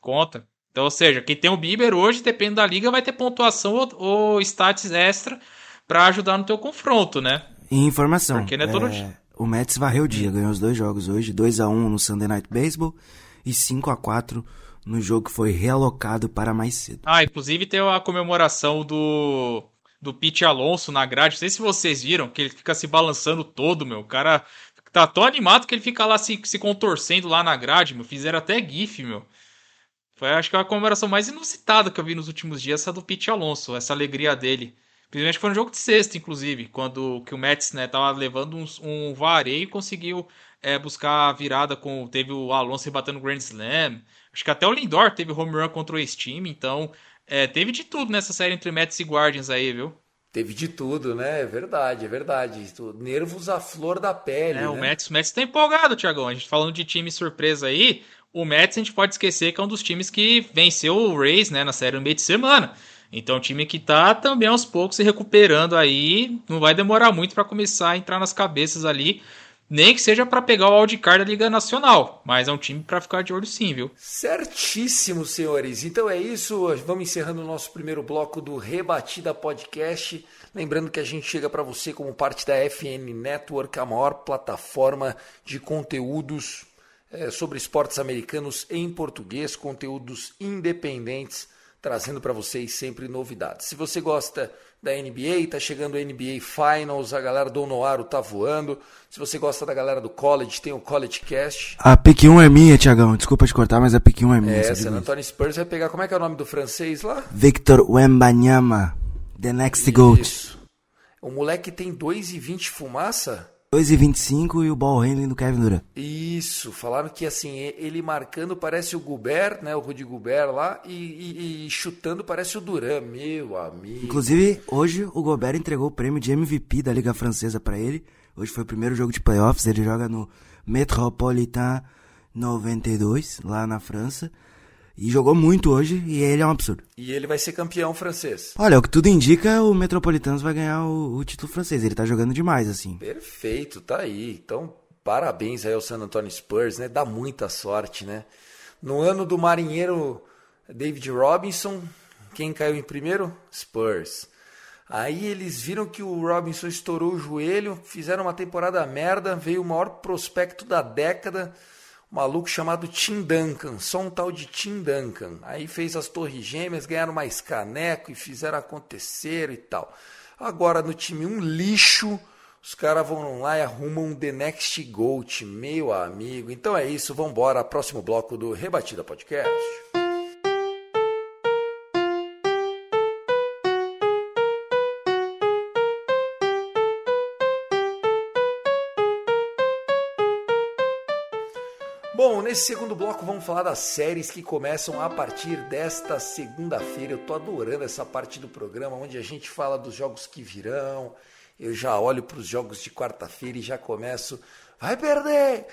Conta. Então, ou seja, quem tem o Bieber hoje, depende da liga, vai ter pontuação ou, ou stats extra pra ajudar no teu confronto, né? E informação. Porque não é todo é. O Mets varreu o dia, ganhou os dois jogos hoje, 2 a 1 no Sunday Night Baseball e 5 a 4 no jogo que foi realocado para mais cedo. Ah, inclusive tem a comemoração do do Pete Alonso na grade. Não sei se vocês viram que ele fica se balançando todo, meu. O cara tá tão animado que ele fica lá se, se contorcendo lá na grade, meu. Fizeram até gif, meu. Foi, acho que a comemoração mais inusitada que eu vi nos últimos dias, essa do Pete Alonso, essa alegria dele. Principalmente foi no jogo de sexta, inclusive, quando que o Mets, né, tava levando uns- um, vareio e conseguiu é, buscar a virada com. Teve o Alonso rebatendo o Grand Slam. Acho que até o Lindor teve home run contra o ex-time, então é, teve de tudo nessa série entre Mets e Guardians aí, viu? Teve de tudo, né? É verdade, é verdade. Nervos à flor da pele. É, o né? Mets, o Mets tá empolgado, Thiagão. A gente falando de time surpresa aí, o Mets a gente pode esquecer que é um dos times que venceu o Rays, né, na série no meio de semana. Então, um time que tá também aos poucos se recuperando aí, não vai demorar muito para começar a entrar nas cabeças ali, nem que seja para pegar o wildcard da Liga Nacional, mas é um time para ficar de olho sim, viu? Certíssimo, senhores. Então é isso. Vamos encerrando o nosso primeiro bloco do Rebatida Podcast. Lembrando que a gente chega para você como parte da FN Network, a maior plataforma de conteúdos eh, sobre esportes americanos em português, conteúdos independentes, trazendo para vocês sempre novidades. Se você gosta da NBA, tá chegando a NBA Finals, a galera do Onoaro tá voando. Se você gosta da galera do college, tem o College Cast. A pick 1 é minha, Tiagão. Desculpa te cortar, mas a pick 1 é minha. É, San? Antonio Spurs vai pegar. Como é que é o nome do francês lá? Victor Wembanyama, the next GOAT. Isso. O moleque tem 2,20 fumaça? 2,25 e o ball handling do Kevin Durant. Isso. Falaram que assim, ele marcando parece o Gobert, né? O Rudy Gobert lá, e, e- e chutando parece o Duran. Meu amigo. Inclusive, hoje o Gobert entregou o prêmio de MVP da Liga Francesa pra ele. Hoje foi o primeiro jogo de playoffs, ele joga no Metropolitain 92, lá na França. E jogou muito hoje e ele é um absurdo. E ele vai ser campeão francês. Olha, o que tudo indica, o Metropolitanos vai ganhar o, o título francês. Ele tá jogando demais, assim. Perfeito, tá aí. Então, parabéns aí ao San Antonio Spurs, né? Dá muita sorte, né? No ano do marinheiro David Robinson, quem caiu em primeiro? Spurs. Aí eles viram que o Robinson estourou o joelho, fizeram uma temporada merda, veio o maior prospecto da década, maluco chamado Tim Duncan, só um tal de Tim Duncan. Aí fez as torres gêmeas, ganharam mais caneco e fizeram acontecer e tal. Agora no time um lixo, os caras vão lá e arrumam The Next Goat, meu amigo. Então é isso, vamos embora, próximo bloco do Rebatida Podcast. Nesse segundo bloco vamos falar das séries que começam a partir desta segunda-feira. Eu tô adorando essa parte do programa onde a gente fala dos jogos que virão. Eu já olho para os jogos de quarta-feira e já começo, vai perder,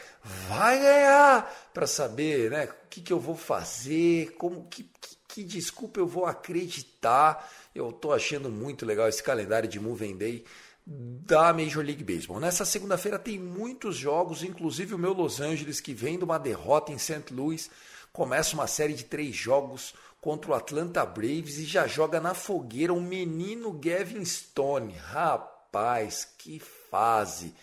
vai ganhar, para saber, né, o que, que eu vou fazer, como que, que, que desculpa eu vou acreditar. Eu tô achando muito legal esse calendário de Moving Day da Major League Baseball. Nessa segunda-feira tem muitos jogos, inclusive o meu Los Angeles, que vem de uma derrota em St. Louis, começa uma série de três jogos contra o Atlanta Braves e já joga na fogueira o menino Gavin Stone. Rapaz, que fase!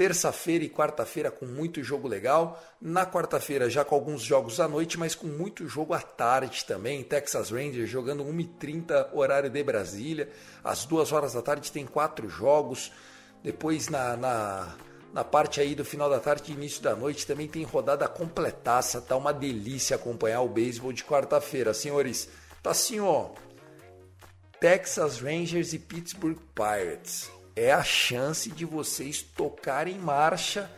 Terça-feira e quarta-feira com muito jogo legal. Na quarta-feira já com alguns jogos à noite, mas com muito jogo à tarde também. Texas Rangers jogando 1h30, horário de Brasília. Às duas horas da tarde tem quatro jogos. Depois na, na, na parte aí do final da tarde e início da noite também tem rodada completaça. Tá uma delícia acompanhar o beisebol de quarta-feira. Senhores, tá assim ó. Texas Rangers e Pittsburgh Pirates é a chance de vocês tocarem marcha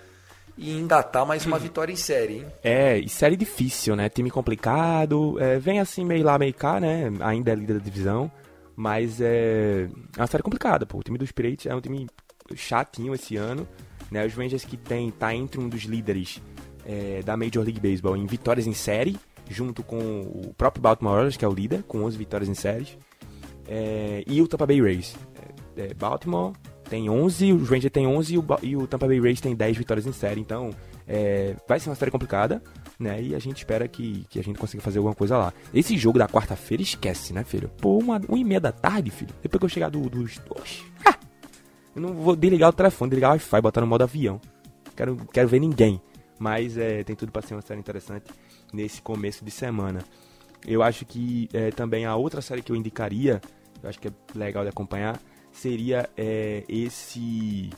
e engatar mais uma vitória em série, hein? É, e série difícil, né? Time complicado, é, vem assim meio lá, meio cá, né? Ainda é líder da divisão, mas é, é uma série complicada, pô. O time dos Pirates é um time chatinho esse ano, né? Os Rangers que tem, tá entre um dos líderes é, da Major League Baseball em vitórias em série, junto com o próprio Baltimore Orioles, que é o líder, com 11 vitórias em séries, é, e o Tampa Bay Rays. É, Baltimore tem 11, o Ranger tem 11 e o, e o Tampa Bay Rays tem 10 vitórias em série. Então, é, vai ser uma série complicada, né? E a gente espera que, que a gente consiga fazer alguma coisa lá. Esse jogo da quarta-feira, esquece, né, filho? Pô, uma, uma e meia da tarde, filho. Depois que eu chegar do, dos... Oxi, ah, eu não vou desligar o telefone, desligar o Wi-Fi, botar no modo avião. Quero, quero ver ninguém. Mas é, tem tudo para ser uma série interessante nesse começo de semana. Eu acho que é, também a outra série que eu indicaria, eu acho que é legal de acompanhar, seria é, esse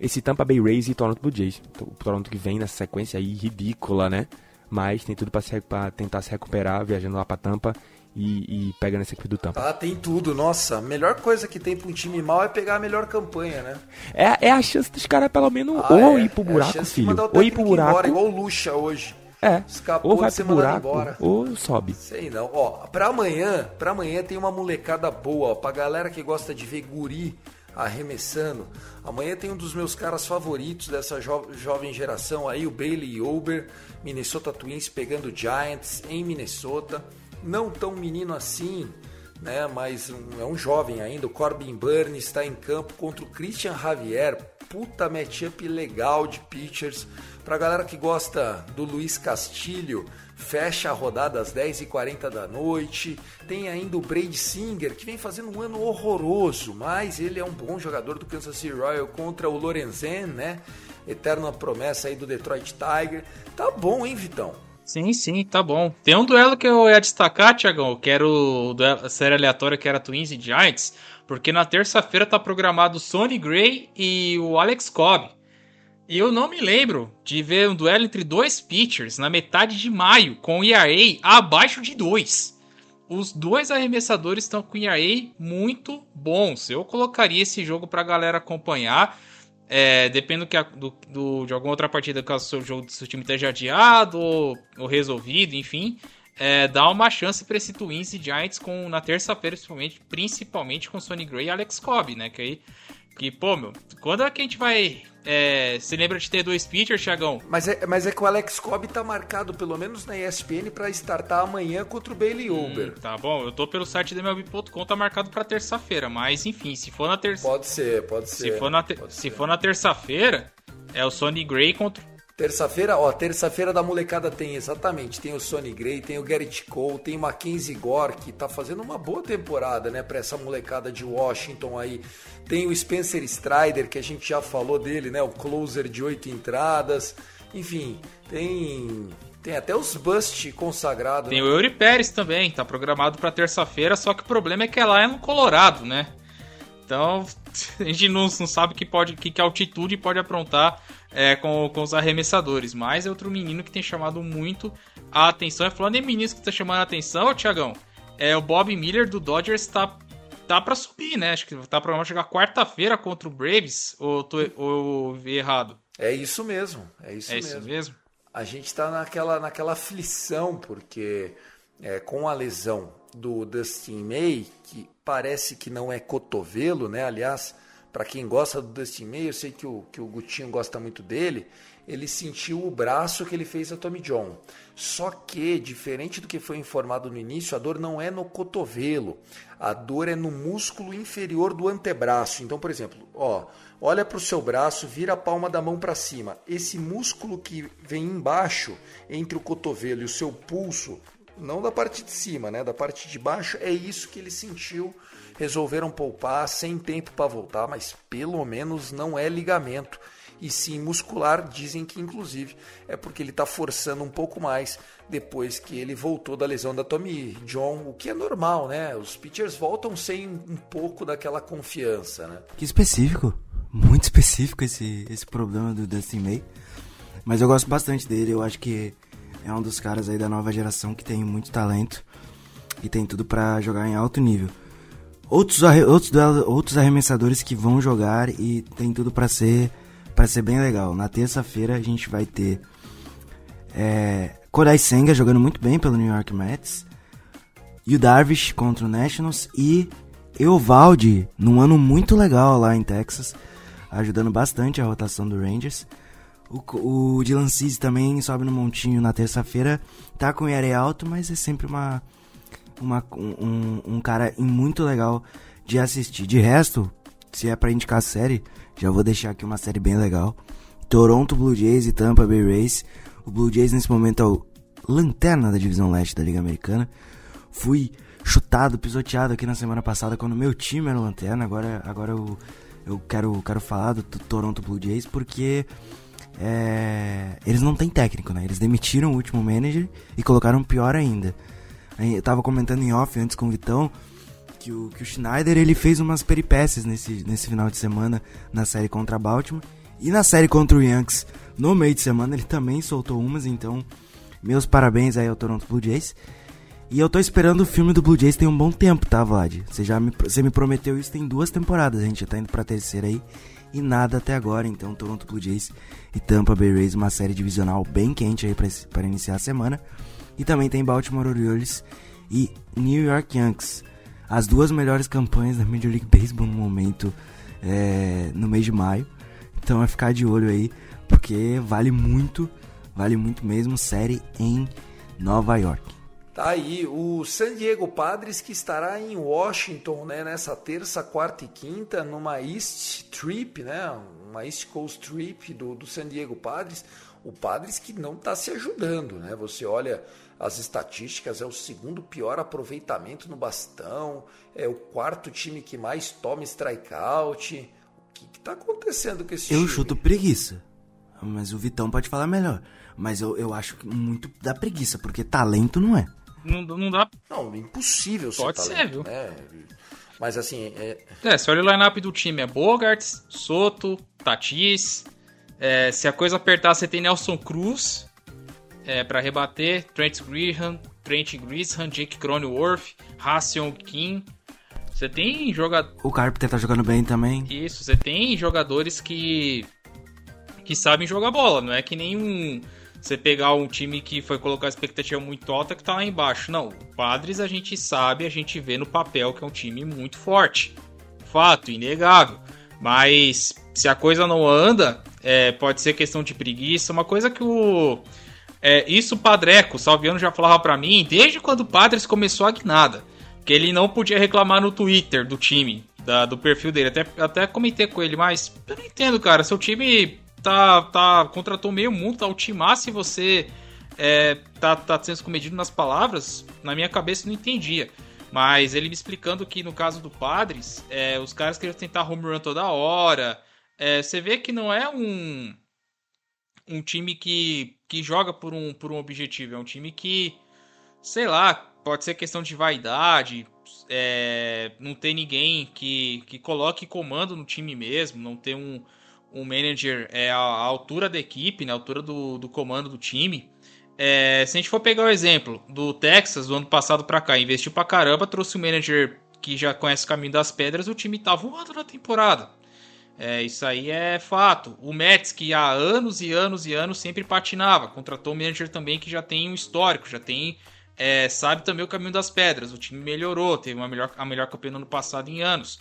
esse Tampa Bay Rays e Toronto Blue Jays. O Toronto que vem nessa sequência aí ridícula, né? Mas tem tudo para tentar se recuperar, viajando lá para Tampa e, e pegando esse equipe do Tampa. Ah, tem tudo. Nossa, a melhor coisa que tem para um time mal é pegar a melhor campanha, né? É, é a chance dos caras pelo menos ah, ou é. ir pro buraco, é filho. Ou ir pro buraco. Embora, igual o Lucha hoje. É. Escapou ou vai de ser buraco, embora. ou sobe. Sei não. Ó, pra amanhã, pra amanhã tem uma molecada boa, ó, pra galera que gosta de ver guri arremessando. Amanhã tem um dos meus caras favoritos dessa jo jovem geração aí, o Bailey Ober, Minnesota Twins pegando Giants em Minnesota. Não tão menino assim, né? Mas um, é um jovem ainda. O Corbin Burns está em campo contra o Christian Javier. Puta matchup legal de pitchers. Pra galera que gosta do Luiz Castilho, fecha a rodada às 10h40 da noite. Tem ainda o Brady Singer, que vem fazendo um ano horroroso, mas ele é um bom jogador do Kansas City Royal contra o Lorenzen, né? Eterna promessa aí do Detroit Tiger. Tá bom, hein, Vitão? Sim, sim, tá bom. Tem um duelo que eu ia destacar, Tiagão, que era o duelo, a série aleatória que era Twins e Giants, porque na terça-feira tá programado Sonny Gray e o Alex Cobb. Eu não me lembro de ver um duelo entre dois pitchers na metade de maio, com o ERA abaixo de 2. Os dois arremessadores estão com ERA muito bons. Eu colocaria esse jogo para a galera acompanhar. É, depende do, do, do, de alguma outra partida, caso o seu jogo do seu time esteja adiado ou, ou resolvido, enfim. É, dá uma chance para esse Twins e Giants com, na terça-feira, principalmente, principalmente com Sonny Gray e Alex Cobb, né? Que aí Que, pô, meu, quando é que a gente vai. É, você lembra de ter dois pitchers, Thiagão? Mas é, mas é que o Alex Cobb tá marcado, pelo menos na ESPN, pra startar amanhã contra o Bailey Uber. Hum, tá bom, eu tô pelo site da MLB.com, tá marcado pra terça-feira. Mas enfim, se for na terça. Pode ser, pode ser. Se for na, te... se for na terça-feira, é o Sonny Gray contra Terça-feira, ó, terça-feira da molecada tem exatamente, tem o Sonny Gray, tem o Garrett Cole, tem o Mackenzie Gore, que tá fazendo uma boa temporada, né, pra essa molecada de Washington aí. Tem o Spencer Strider, que a gente já falou dele, né, o closer de oito entradas. Enfim, tem tem até os bust consagrados. Tem né? o Eury Pérez também, tá programado para terça-feira, só que o problema é que lá é no Colorado, né? Então, a gente não, não sabe que pode que, que altitude pode aprontar é, com, com os arremessadores. Mas é outro menino que tem chamado muito a atenção. É falando em meninos que tá chamando a atenção, Tiagão. É o Bob Miller do Dodgers tá, tá pra subir, né? Acho que tá pra chegar quarta-feira contra o Braves. Ou, tô, ou vi errado? É isso mesmo. É isso, é mesmo. isso mesmo. A gente tá naquela, naquela aflição, porque é, com a lesão do Dustin May, que parece que não é cotovelo, né? Aliás, para quem gosta do Dustin May, eu sei que o, que o Gutinho gosta muito dele, ele sentiu o braço que ele fez a Tommy John. Só que, diferente do que foi informado no início, a dor não é no cotovelo, a dor é no músculo inferior do antebraço. Então, por exemplo, ó, olha para o seu braço, vira a palma da mão para cima. Esse músculo que vem embaixo, entre o cotovelo e o seu pulso, não da parte de cima, né, da parte de baixo, é isso que ele sentiu resolveram poupar sem tempo para voltar, mas pelo menos não é ligamento e sim muscular. Dizem que inclusive é porque ele está forçando um pouco mais depois que ele voltou da lesão da Tommy John, o que é normal, né? Os pitchers voltam sem um pouco daquela confiança, né? Que específico, muito específico esse, esse problema do Dustin May. Mas eu gosto bastante dele, eu acho que é um dos caras aí da nova geração que tem muito talento e tem tudo para jogar em alto nível outros, outros, outros arremessadores que vão jogar e tem tudo para ser para ser bem legal. Na terça-feira a gente vai ter é, Kodai Senga jogando muito bem pelo New York Mets, e o Darvish contra o Nationals e Eovaldi num ano muito legal lá em Texas, ajudando bastante a rotação do Rangers. O, o Dylan Cease também sobe no montinho na terça-feira, tá com ERA alto, mas é sempre uma uma, um, um cara muito legal de assistir. De resto, se é para indicar série, já vou deixar aqui uma série bem legal. Toronto Blue Jays e Tampa Bay Rays. O Blue Jays nesse momento é o lanterna da divisão leste da Liga Americana. Fui chutado, pisoteado aqui na semana passada quando meu time era lanterna. Agora, agora eu, eu quero, quero falar do Toronto Blue Jays porque é, eles não têm técnico, né? Eles demitiram o último manager e colocaram pior ainda. Eu tava comentando em off antes com o Vitão que o, que o Schneider ele fez umas peripécias nesse, nesse final de semana na série contra Baltimore. E na série contra o Yankees, no meio de semana, ele também soltou umas, então meus parabéns aí ao Toronto Blue Jays. E eu tô esperando o filme do Blue Jays tem um bom tempo, tá, Vlad? Você já me, você me prometeu isso tem duas temporadas, a gente já tá indo pra terceira aí. E nada até agora, então Toronto Blue Jays e Tampa Bay Rays, uma série divisional bem quente aí para iniciar a semana. E também tem Baltimore Orioles e New York Yankees. As duas melhores campanhas da Major League Baseball no momento, é, no mês de maio. Então é ficar de olho aí, porque vale muito, vale muito mesmo, série em Nova York. Tá aí o San Diego Padres que estará em Washington, né, nessa terça, quarta e quinta, numa East Trip, né, uma East Coast Trip do, do San Diego Padres. O Padres que não está se ajudando, né? Você olha as estatísticas, é o segundo pior aproveitamento no bastão, é o quarto time que mais toma strikeout. O que está acontecendo com esse eu time? Eu chuto preguiça, mas o Vitão pode falar melhor. Mas eu, eu acho muito da preguiça, porque talento não é. Não, não dá. Não, impossível ser Pode talento, ser, viu? Né? Mas assim. É... é, se olha o line-up do time: é Bogarts, Soto, Tatis. É, se a coisa apertar, você tem Nelson Cruz, é, para rebater, Trent Grisham, Trent Grisham, Jake Cronenworth, Hassion Kim. Você tem jogador. O Carpenter tá jogando bem também. Isso, você tem jogadores que que sabem jogar bola, não é que nem um você pegar um time que foi colocar a expectativa muito alta que tá lá embaixo. Não, o Padres a gente sabe, a gente vê no papel que é um time muito forte. Fato, inegável. Mas se a coisa não anda, é, pode ser questão de preguiça. Uma coisa que o. É, isso o Padreco, Salviano já falava para mim desde quando o Padres começou a guinada. Que ele não podia reclamar no Twitter do time, da, do perfil dele. Até, até comentei com ele, mas eu não entendo, cara. Seu time tá, tá contratou meio mundo, tá o timaço e você é, tá, tá sendo comedido nas palavras. Na minha cabeça não entendia. Mas ele me explicando que no caso do Padres, é, os caras queriam tentar home run toda hora. É, você vê que não é um, um time que, que joga por um, por um objetivo. É um time que, sei lá, pode ser questão de vaidade. É, não tem ninguém que, que coloque comando no time mesmo. Não tem um, um manager é, à altura da equipe, na né, altura do, do comando do time. É, se a gente for pegar o exemplo do Texas do ano passado para cá, investiu pra caramba, trouxe um manager que já conhece o caminho das pedras, o time tá voando na temporada. É, isso aí é fato. O Mets, que há anos e anos e anos sempre patinava, contratou um manager também que já tem um histórico, já tem. É, sabe também o caminho das pedras. O time melhorou, teve uma melhor, a melhor campanha no ano passado em anos.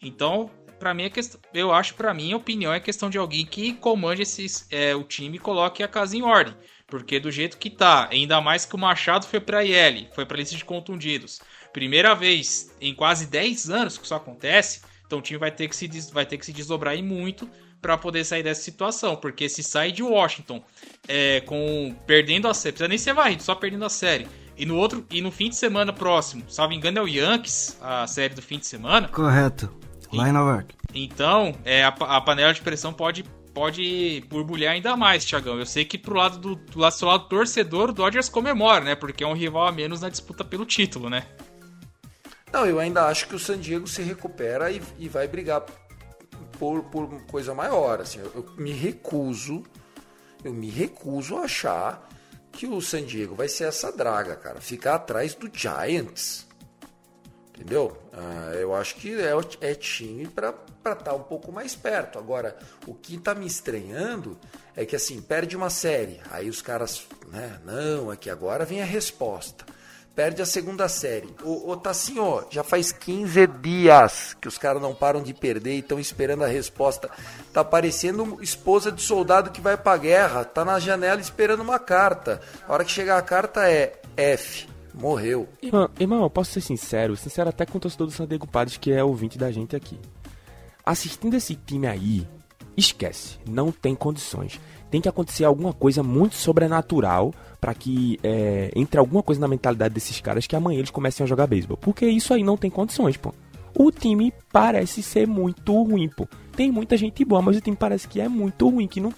Então, para mim, é questão, eu acho, para mim, a opinião é questão de alguém que comande esses, é, o time e coloque a casa em ordem. Porque do jeito que tá, ainda mais que o Machado foi pra IL, foi pra lista de contundidos. Primeira vez em quase 10 anos que isso acontece, então o time vai ter que se, vai ter que se desdobrar aí muito para poder sair dessa situação. Porque se sai de Washington é, com perdendo a série, precisa nem ser varrido, só perdendo a série. E no outro e no fim de semana próximo, salvo engano, é o Yankees, a série do fim de semana. Correto. Lá em Nova York. Então, é, a, a panela de pressão pode pode borbulhar ainda mais, Thiagão. Eu sei que pro lado do, do lado, lado torcedor, o Dodgers comemora, né? Porque é um rival a menos na disputa pelo título, né? Não, eu ainda acho que o San Diego se recupera e, e vai brigar por, por coisa maior. Assim, eu, eu, me recuso, eu me recuso a achar que o San Diego vai ser essa draga, cara. Ficar atrás do Giants. Entendeu? Ah, eu acho que é, é time para estar tá um pouco mais perto. Agora, o que está me estranhando é que assim, perde uma série, aí os caras, né, não, é que agora vem a resposta. Perde a segunda série. Ô, ô Tassinho, já faz 15 dias que os caras não param de perder e estão esperando a resposta. Tá parecendo esposa de soldado que vai pra guerra, tá na janela esperando uma carta. A hora que chegar a carta é F morreu. Irmão, irmão, eu posso ser sincero, sincero até com o torcedor do San Diego Padres, que é ouvinte da gente aqui. Assistindo esse time aí, esquece, não tem condições. Tem que acontecer alguma coisa muito sobrenatural para que é, entre alguma coisa na mentalidade desses caras que amanhã eles comecem a jogar beisebol. Porque isso aí não tem condições, pô. O time parece ser muito ruim, pô. Tem muita gente boa, mas o time parece que é muito ruim, que não,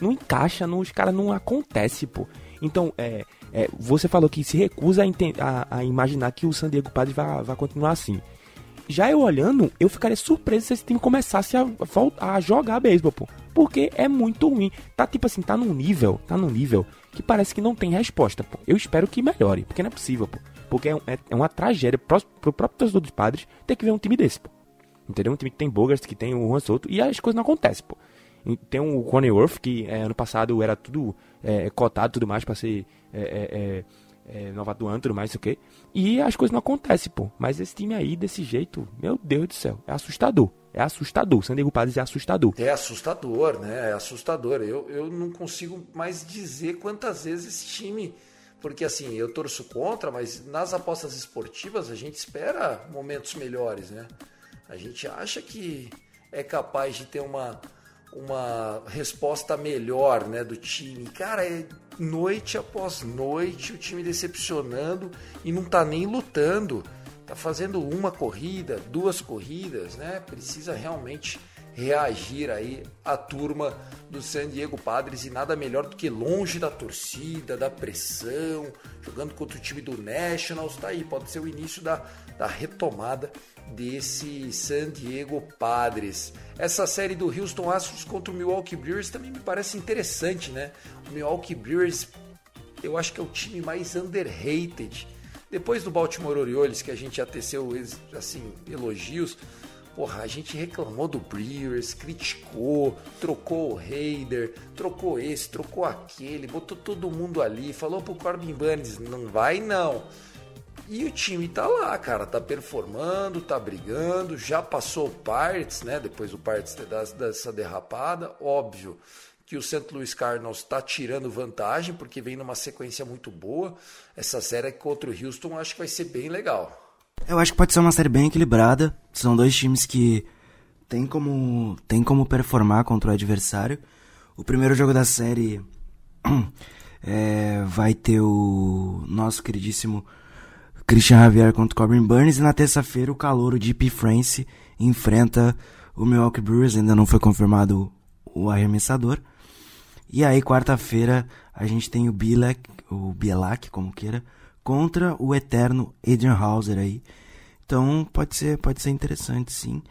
não encaixa, não, os caras não acontece, pô. Então, é, é, você falou que se recusa a, a, a, imaginar que o San Diego Padres vai, vai continuar assim. Já eu olhando, eu ficaria surpreso se esse time começasse a, a jogar beisebol, pô. Porque é muito ruim. Tá tipo assim, tá num nível, tá num nível que parece que não tem resposta, pô. Eu espero que melhore, porque não é possível, pô. Porque é, é, é uma tragédia pro, pro próprio torcedor dos padres ter que ver um time desse, pô. Entendeu? Um time que tem Bogart, que tem o Juan Soto, e as coisas não acontecem, pô. Tem o Connie Worth, que é, ano passado era tudo é, cotado tudo mais para ser é, é, novato do ano, tudo mais, o E as coisas não acontecem, pô. Mas esse time aí, desse jeito, meu Deus do céu, é assustador. É assustador. O San Padres é assustador. É assustador, né? É assustador. Eu, eu não consigo mais dizer quantas vezes esse time. Porque assim, eu torço contra, mas nas apostas esportivas a gente espera momentos melhores, né? A gente acha que é capaz de ter uma, uma resposta melhor né, do time. Cara, é noite após noite o time decepcionando e não tá nem lutando. Tá fazendo uma corrida, duas corridas, né? Precisa realmente reagir aí a turma do San Diego Padres e nada melhor do que longe da torcida, da pressão, jogando contra o time do Nationals, tá aí, pode ser o início da, da retomada desse San Diego Padres. Essa série do Houston Astros contra o Milwaukee Brewers também me parece interessante, né? O Milwaukee Brewers, eu acho que é o time mais underrated. Depois do Baltimore Orioles, que a gente já teceu assim, elogios, porra, a gente reclamou do Brewers, criticou, trocou o Raider, trocou esse, trocou aquele, botou todo mundo ali, falou pro Corbin Burns, não vai não E o time tá lá, cara, tá performando, tá brigando, já passou o Pirates, né? Depois o Pirates ter dessa derrapada, óbvio que o St. Louis Cardinals está tirando vantagem, porque vem numa sequência muito boa. Essa série contra o Houston acho que vai ser bem legal. Eu acho que pode ser uma série bem equilibrada. São dois times que tem como, tem como performar contra o adversário. O primeiro jogo da série é, vai ter o nosso queridíssimo Christian Javier contra Corbin Burns. E na terça-feira o calor, o Deep France, enfrenta o Milwaukee Brewers. Ainda não foi confirmado o arremessador. E aí, quarta-feira, a gente tem o Bilek, o Bielak, como queira, contra o eterno Adrian Hauser aí. Então, pode ser, pode ser interessante, sim.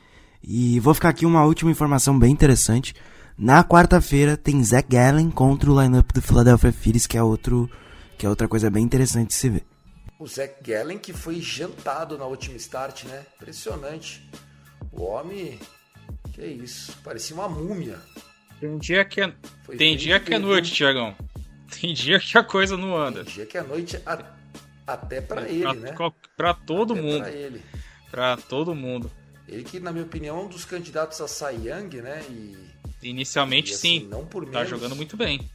E vou ficar aqui uma última informação bem interessante. Na quarta-feira tem Zach Gallen contra o lineup do Philadelphia Phillies, que é outro, que é outra coisa bem interessante de se ver. O Zach Gallen que foi jantado na última start, né? Impressionante. O homem, que isso, parecia uma múmia. Tem dia que é, tem dia que é noite, Tiagão. Tem dia que a coisa não anda. Tem dia que é noite a, até para ele, pra, né? Para todo até mundo. Para ele. Para todo mundo. Ele que, na minha opinião, é um dos candidatos a Cy Young, né? E, Inicialmente, e, assim, sim. Não por tá menos. jogando muito bem.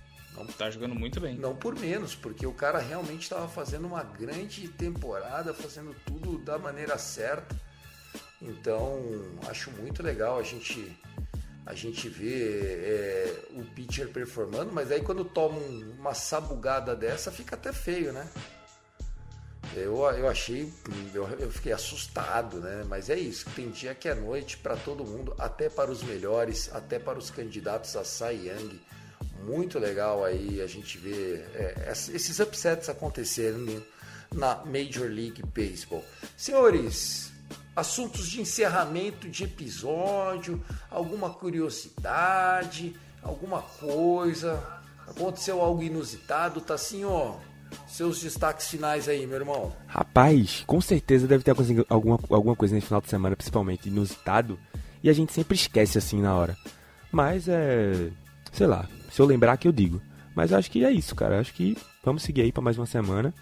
Tá jogando muito bem. Não por menos, porque o cara realmente estava fazendo uma grande temporada, fazendo tudo da maneira certa. Então, acho muito legal a gente a gente vê é, o pitcher performando, mas aí quando toma uma sabugada dessa fica até feio, né? Eu, eu achei, eu, eu fiquei assustado, né? Mas é isso, tem dia que é noite para todo mundo, até para os melhores, até para os candidatos a Cy Young. Muito legal aí a gente ver é, esses upsets acontecerem na Major League Baseball. Senhores, assuntos de encerramento de episódio, alguma curiosidade, alguma coisa, aconteceu algo inusitado, tá assim, ó. Seus destaques finais aí, meu irmão. Rapaz, com certeza deve ter alguma, alguma coisa nesse final de semana, principalmente inusitado, e a gente sempre esquece assim na hora. Mas é. Sei lá, se eu lembrar que eu digo. Mas acho que é isso, cara. Acho que vamos seguir aí pra mais uma semana.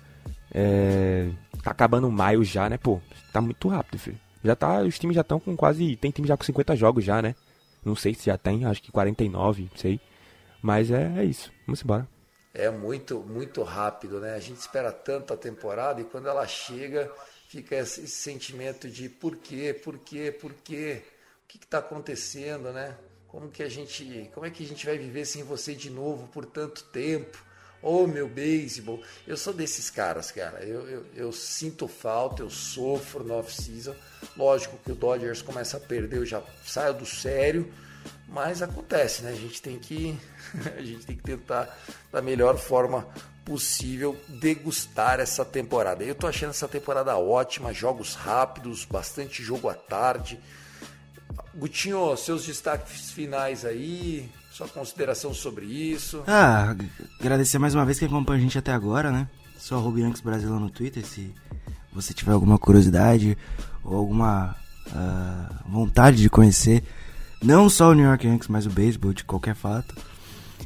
É... Tá acabando maio já, né? Pô, tá muito rápido, filho. Já tá, os times já estão com quase. Tem time já com 50 jogos já, né? Não sei se já tem, acho que 49, não sei. Mas é, é isso. Vamos embora. É muito, muito rápido, né? A gente espera tanto a temporada e quando ela chega, fica esse sentimento de por quê, por quê, por quê? O que está acontecendo, né? Como que a gente, como é que a gente vai viver sem você de novo por tanto tempo? Oh, meu beisebol. Eu sou desses caras, cara. Eu, eu, eu sinto falta, eu sofro no off-season. Lógico que o Dodgers começa a perder, eu já saio do sério. Mas acontece, né? A gente tem que, a gente tem que tentar da melhor forma possível degustar essa temporada. Eu tô achando essa temporada ótima, jogos rápidos, bastante jogo à tarde. Gutinho, seus destaques finais aí, sua consideração sobre isso. Ah, agradecer mais uma vez que acompanha a gente até agora, né? Sou Yankees Brasil no Twitter, se você tiver alguma curiosidade ou alguma uh, vontade de conhecer não só o New York Yankees, mas o beisebol de qualquer fato.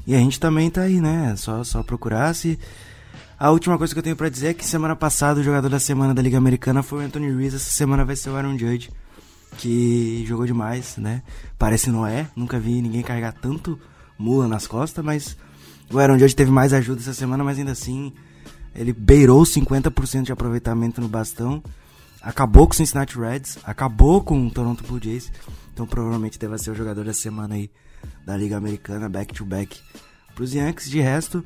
E a gente também tá aí, né? Só, só procurar se. A última coisa que eu tenho para dizer é que semana passada o jogador da semana da Liga Americana foi o Anthony Reese. Essa semana vai ser o Aaron Judge, que jogou demais, né? Parece Noé, nunca vi ninguém carregar tanto mula nas costas, mas o Aaron Judge teve mais ajuda essa semana, mas ainda assim ele beirou 50% de aproveitamento no bastão, acabou com o Cincinnati Reds, acabou com o Toronto Blue Jays. Então provavelmente deve ser o jogador da semana aí da Liga Americana, back to back pros Yankees. De resto,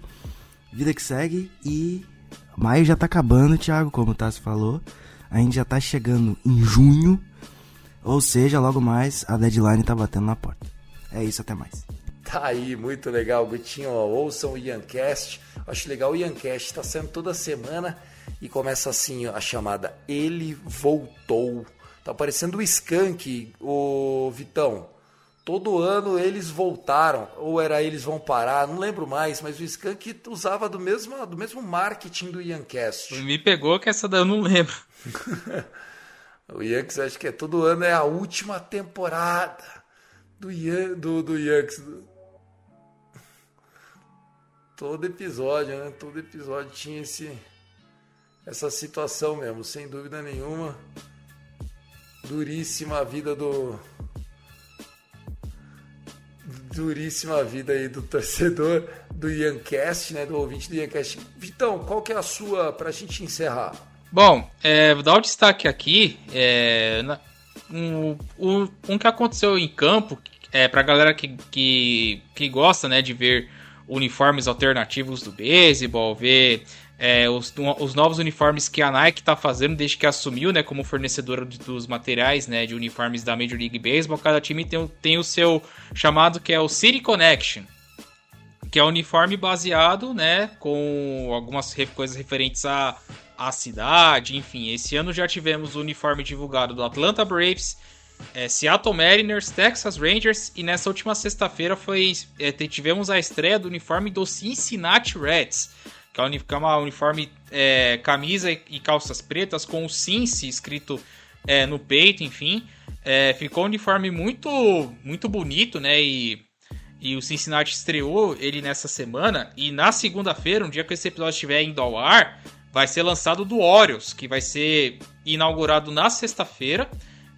vida que segue e maio já tá acabando, Thiago, como o Tassi falou. A gente já tá chegando em junho, ou seja, logo mais a deadline tá batendo na porta. É isso, até mais. Tá aí, muito legal, Gutinho. Ouçam o Yancast. Acho legal o Yancast, tá sendo toda semana e começa assim a chamada Ele Voltou. Tá parecendo o Skank, o Vitão. Todo ano eles voltaram, ou era eles vão parar, não lembro mais, mas o Skank usava do mesmo, do mesmo marketing do Yancast. Me pegou que essa daí eu não lembro. o Yankees acho que é todo ano é a última temporada do, Yan, do, do Yankees. Todo episódio, né? Todo episódio tinha esse essa situação mesmo, sem dúvida nenhuma. Duríssima a vida do. Duríssima a vida aí do torcedor do Iancast, né? Do ouvinte do Iancast. Vitão, qual que é a sua pra gente encerrar? Bom, é, vou dar o um destaque aqui. É, na, um, um, um, que aconteceu em campo, é, pra galera que, que, que gosta né, de ver uniformes alternativos do beisebol, ver é, os, os, novos uniformes que a Nike está fazendo desde que assumiu né, como fornecedora dos materiais né, de uniformes da Major League Baseball. Cada time tem, tem o seu chamado que é o City Connection, que é um uniforme baseado né, com algumas coisas referentes à, à cidade. Enfim, esse ano já tivemos o uniforme divulgado do Atlanta Braves é, Seattle Mariners, Texas Rangers e nessa última sexta-feira foi é, tivemos a estreia do uniforme do Cincinnati Reds, que é uma uniforme é, camisa e calças pretas com o Cincy escrito é, no peito, enfim, é, ficou um uniforme muito muito bonito, né? E, e o Cincinnati estreou ele nessa semana e na segunda-feira, um dia que esse episódio estiver indo ao ar, vai ser lançado do Orioles, que vai ser inaugurado na sexta-feira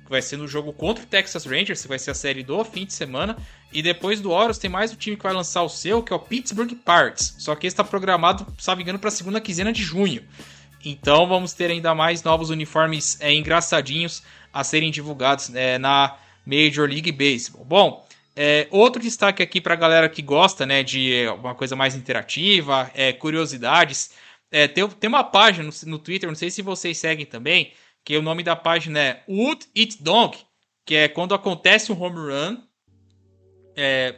que vai ser no jogo contra o Texas Rangers, que vai ser a série do fim de semana. E depois do Orioles tem mais um time que vai lançar o seu, que é o Pittsburgh Pirates. Só que esse está programado, salvo engano, para a segunda quinzena de junho. Então vamos ter ainda mais novos uniformes é, engraçadinhos a serem divulgados é, na Major League Baseball. Bom, é, outro destaque aqui para a galera que gosta né, de uma coisa mais interativa, é, curiosidades. É, tem, tem uma página no, no Twitter, não sei se vocês seguem também, que o nome da página é Wood It Dog, que é quando acontece um home run, é,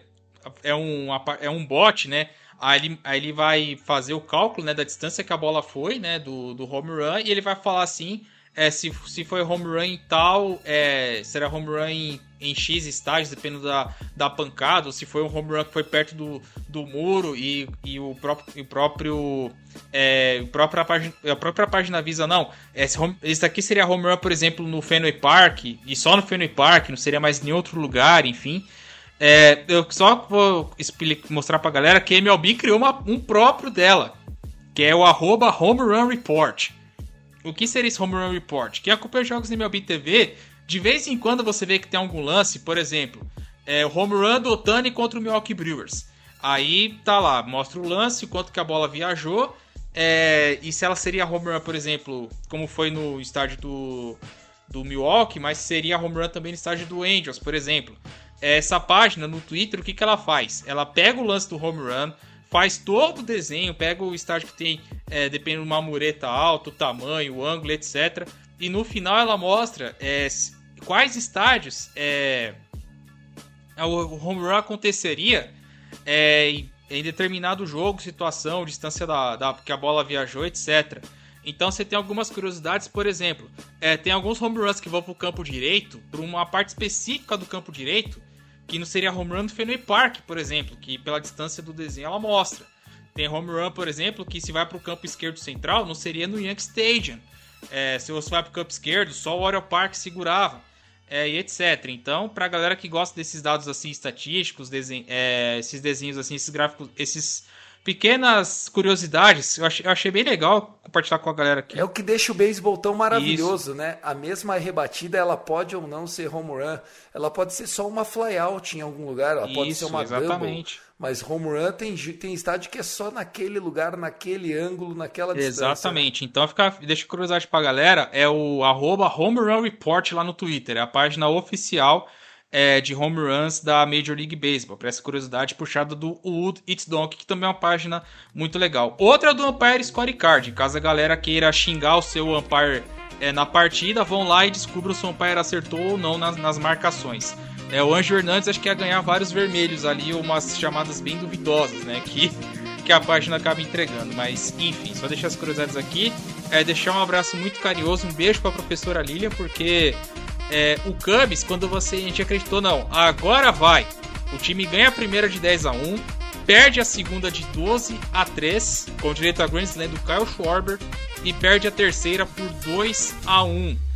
é, um, é um bot, né? Aí ele, aí ele vai fazer o cálculo né, da distância que a bola foi, né? Do, do home run, e ele vai falar assim: é, se, se foi home run em tal, é, será home run em, em X estágios, dependendo da, da pancada, ou se foi um home run que foi perto do, do muro e, e o próprio, o próprio, é, a, própria página, a própria página avisa, não, esse, home, esse aqui seria home run, por exemplo, no Fenway Park, e só no Fenway Park, não seria mais em outro lugar, enfim. É, eu só vou explicar, mostrar pra galera que a MLB criou uma, um próprio dela, que é o arroba Home Run Report. O que seria esse Home Run Report? Que acompanha jogos na MLB TV, de vez em quando você vê que tem algum lance, por exemplo, é o home run do Otani contra o Milwaukee Brewers. Aí tá lá, mostra o lance, quanto que a bola viajou, é, e se ela seria home run, por exemplo, como foi no estádio do, do Milwaukee, mas seria home run também no estádio do Angels, por exemplo. Essa página no Twitter, o que, que ela faz? Ela pega o lance do home run, faz todo o desenho, pega o estádio que tem, é, dependendo de uma mureta alta, o tamanho, o ângulo, etc. E no final ela mostra é, quais estádios é, o home run aconteceria é, em determinado jogo, situação, distância da, da, que a bola viajou, etc. Então você tem algumas curiosidades, por exemplo, é, tem alguns home runs que vão para o campo direito, para uma parte específica do campo direito, que não seria home run do Fenway Park, por exemplo, que pela distância do desenho ela mostra. Tem home run, por exemplo, que se vai para o campo esquerdo central, não seria no Yankee Stadium. É, se você vai para o campo esquerdo, só o Oriole Park segurava. É, e etc. Então, para a galera que gosta desses dados assim estatísticos, desen é, esses desenhos assim, esses gráficos, esses pequenas curiosidades. Eu achei, eu achei, bem legal compartilhar com a galera aqui. É o que deixa o beisebol tão maravilhoso, Isso. né? A mesma rebatida, ela pode ou não ser home run, ela pode ser só uma flyout em algum lugar, ela Isso, pode ser uma exatamente. double. Mas home run tem, tem estádio que é só naquele lugar, naquele ângulo, naquela distância. Né? Exatamente. Então fica, deixa curiosidade pra galera, é o arroba Home Run Report lá no Twitter, é a página oficial é, de home runs da Major League Baseball. Para essa curiosidade, puxada do Wood It's Donkey, que também é uma página muito legal. Outra é do Umpire Scorecard. Caso a galera queira xingar o seu umpire é, na partida, vão lá e descubram se o umpire acertou ou não nas, nas marcações. É, o Anjo Hernandes acho que ia ganhar vários vermelhos ali, umas chamadas bem duvidosas, né? Que, que a página acaba entregando. Mas, enfim, só deixar as curiosidades aqui. É, deixar um abraço muito carinhoso, um beijo para a professora Lilian, porque é, o Cubs, quando você a gente acreditou, não, agora vai. O time ganha a primeira de 10 a 1 perde a segunda de 12 a 3 com direito a Grand Slam do Kyle Schwarber e perde a terceira por 2 a 1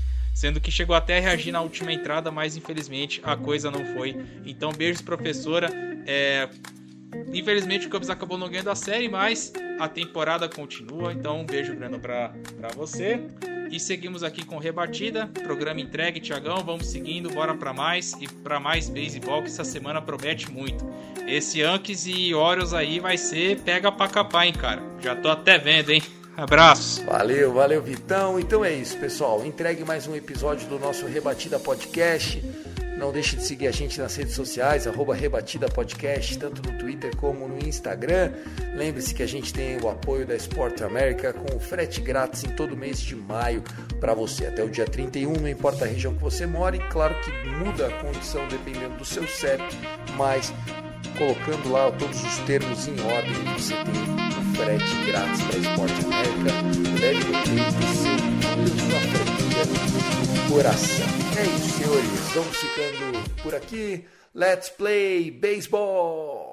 sendo que chegou até a reagir na última entrada, mas infelizmente a coisa não foi. Então, beijos, professora. É... Infelizmente o Cubs acabou não ganhando a série, mas a temporada continua. Então, um beijo grande pra você. E seguimos aqui com Rebatida, programa entregue, Tiagão. Vamos seguindo, bora para mais e para mais beisebol que essa semana promete muito. Esse Yankees e Orioles aí vai ser pega pra capar, hein, cara. Já tô até vendo, hein. Abraços. Valeu, valeu, Vitão. Então é isso, pessoal. Entregue mais um episódio do nosso Rebatida Podcast. Não deixe de seguir a gente nas redes sociais, arroba Rebatida Podcast, tanto no Twitter como no Instagram. Lembre-se que a gente tem o apoio da Sport América com o frete grátis em todo mês de maio para você, até o dia 31, não importa a região que você mora, e claro que muda a condição dependendo do seu CEP, mas colocando lá todos os termos em ordem, você tem o frete grátis da Sport América. Leve o do seu, coração. É isso, senhores. Vamos ficando por aqui. Let's play baseball!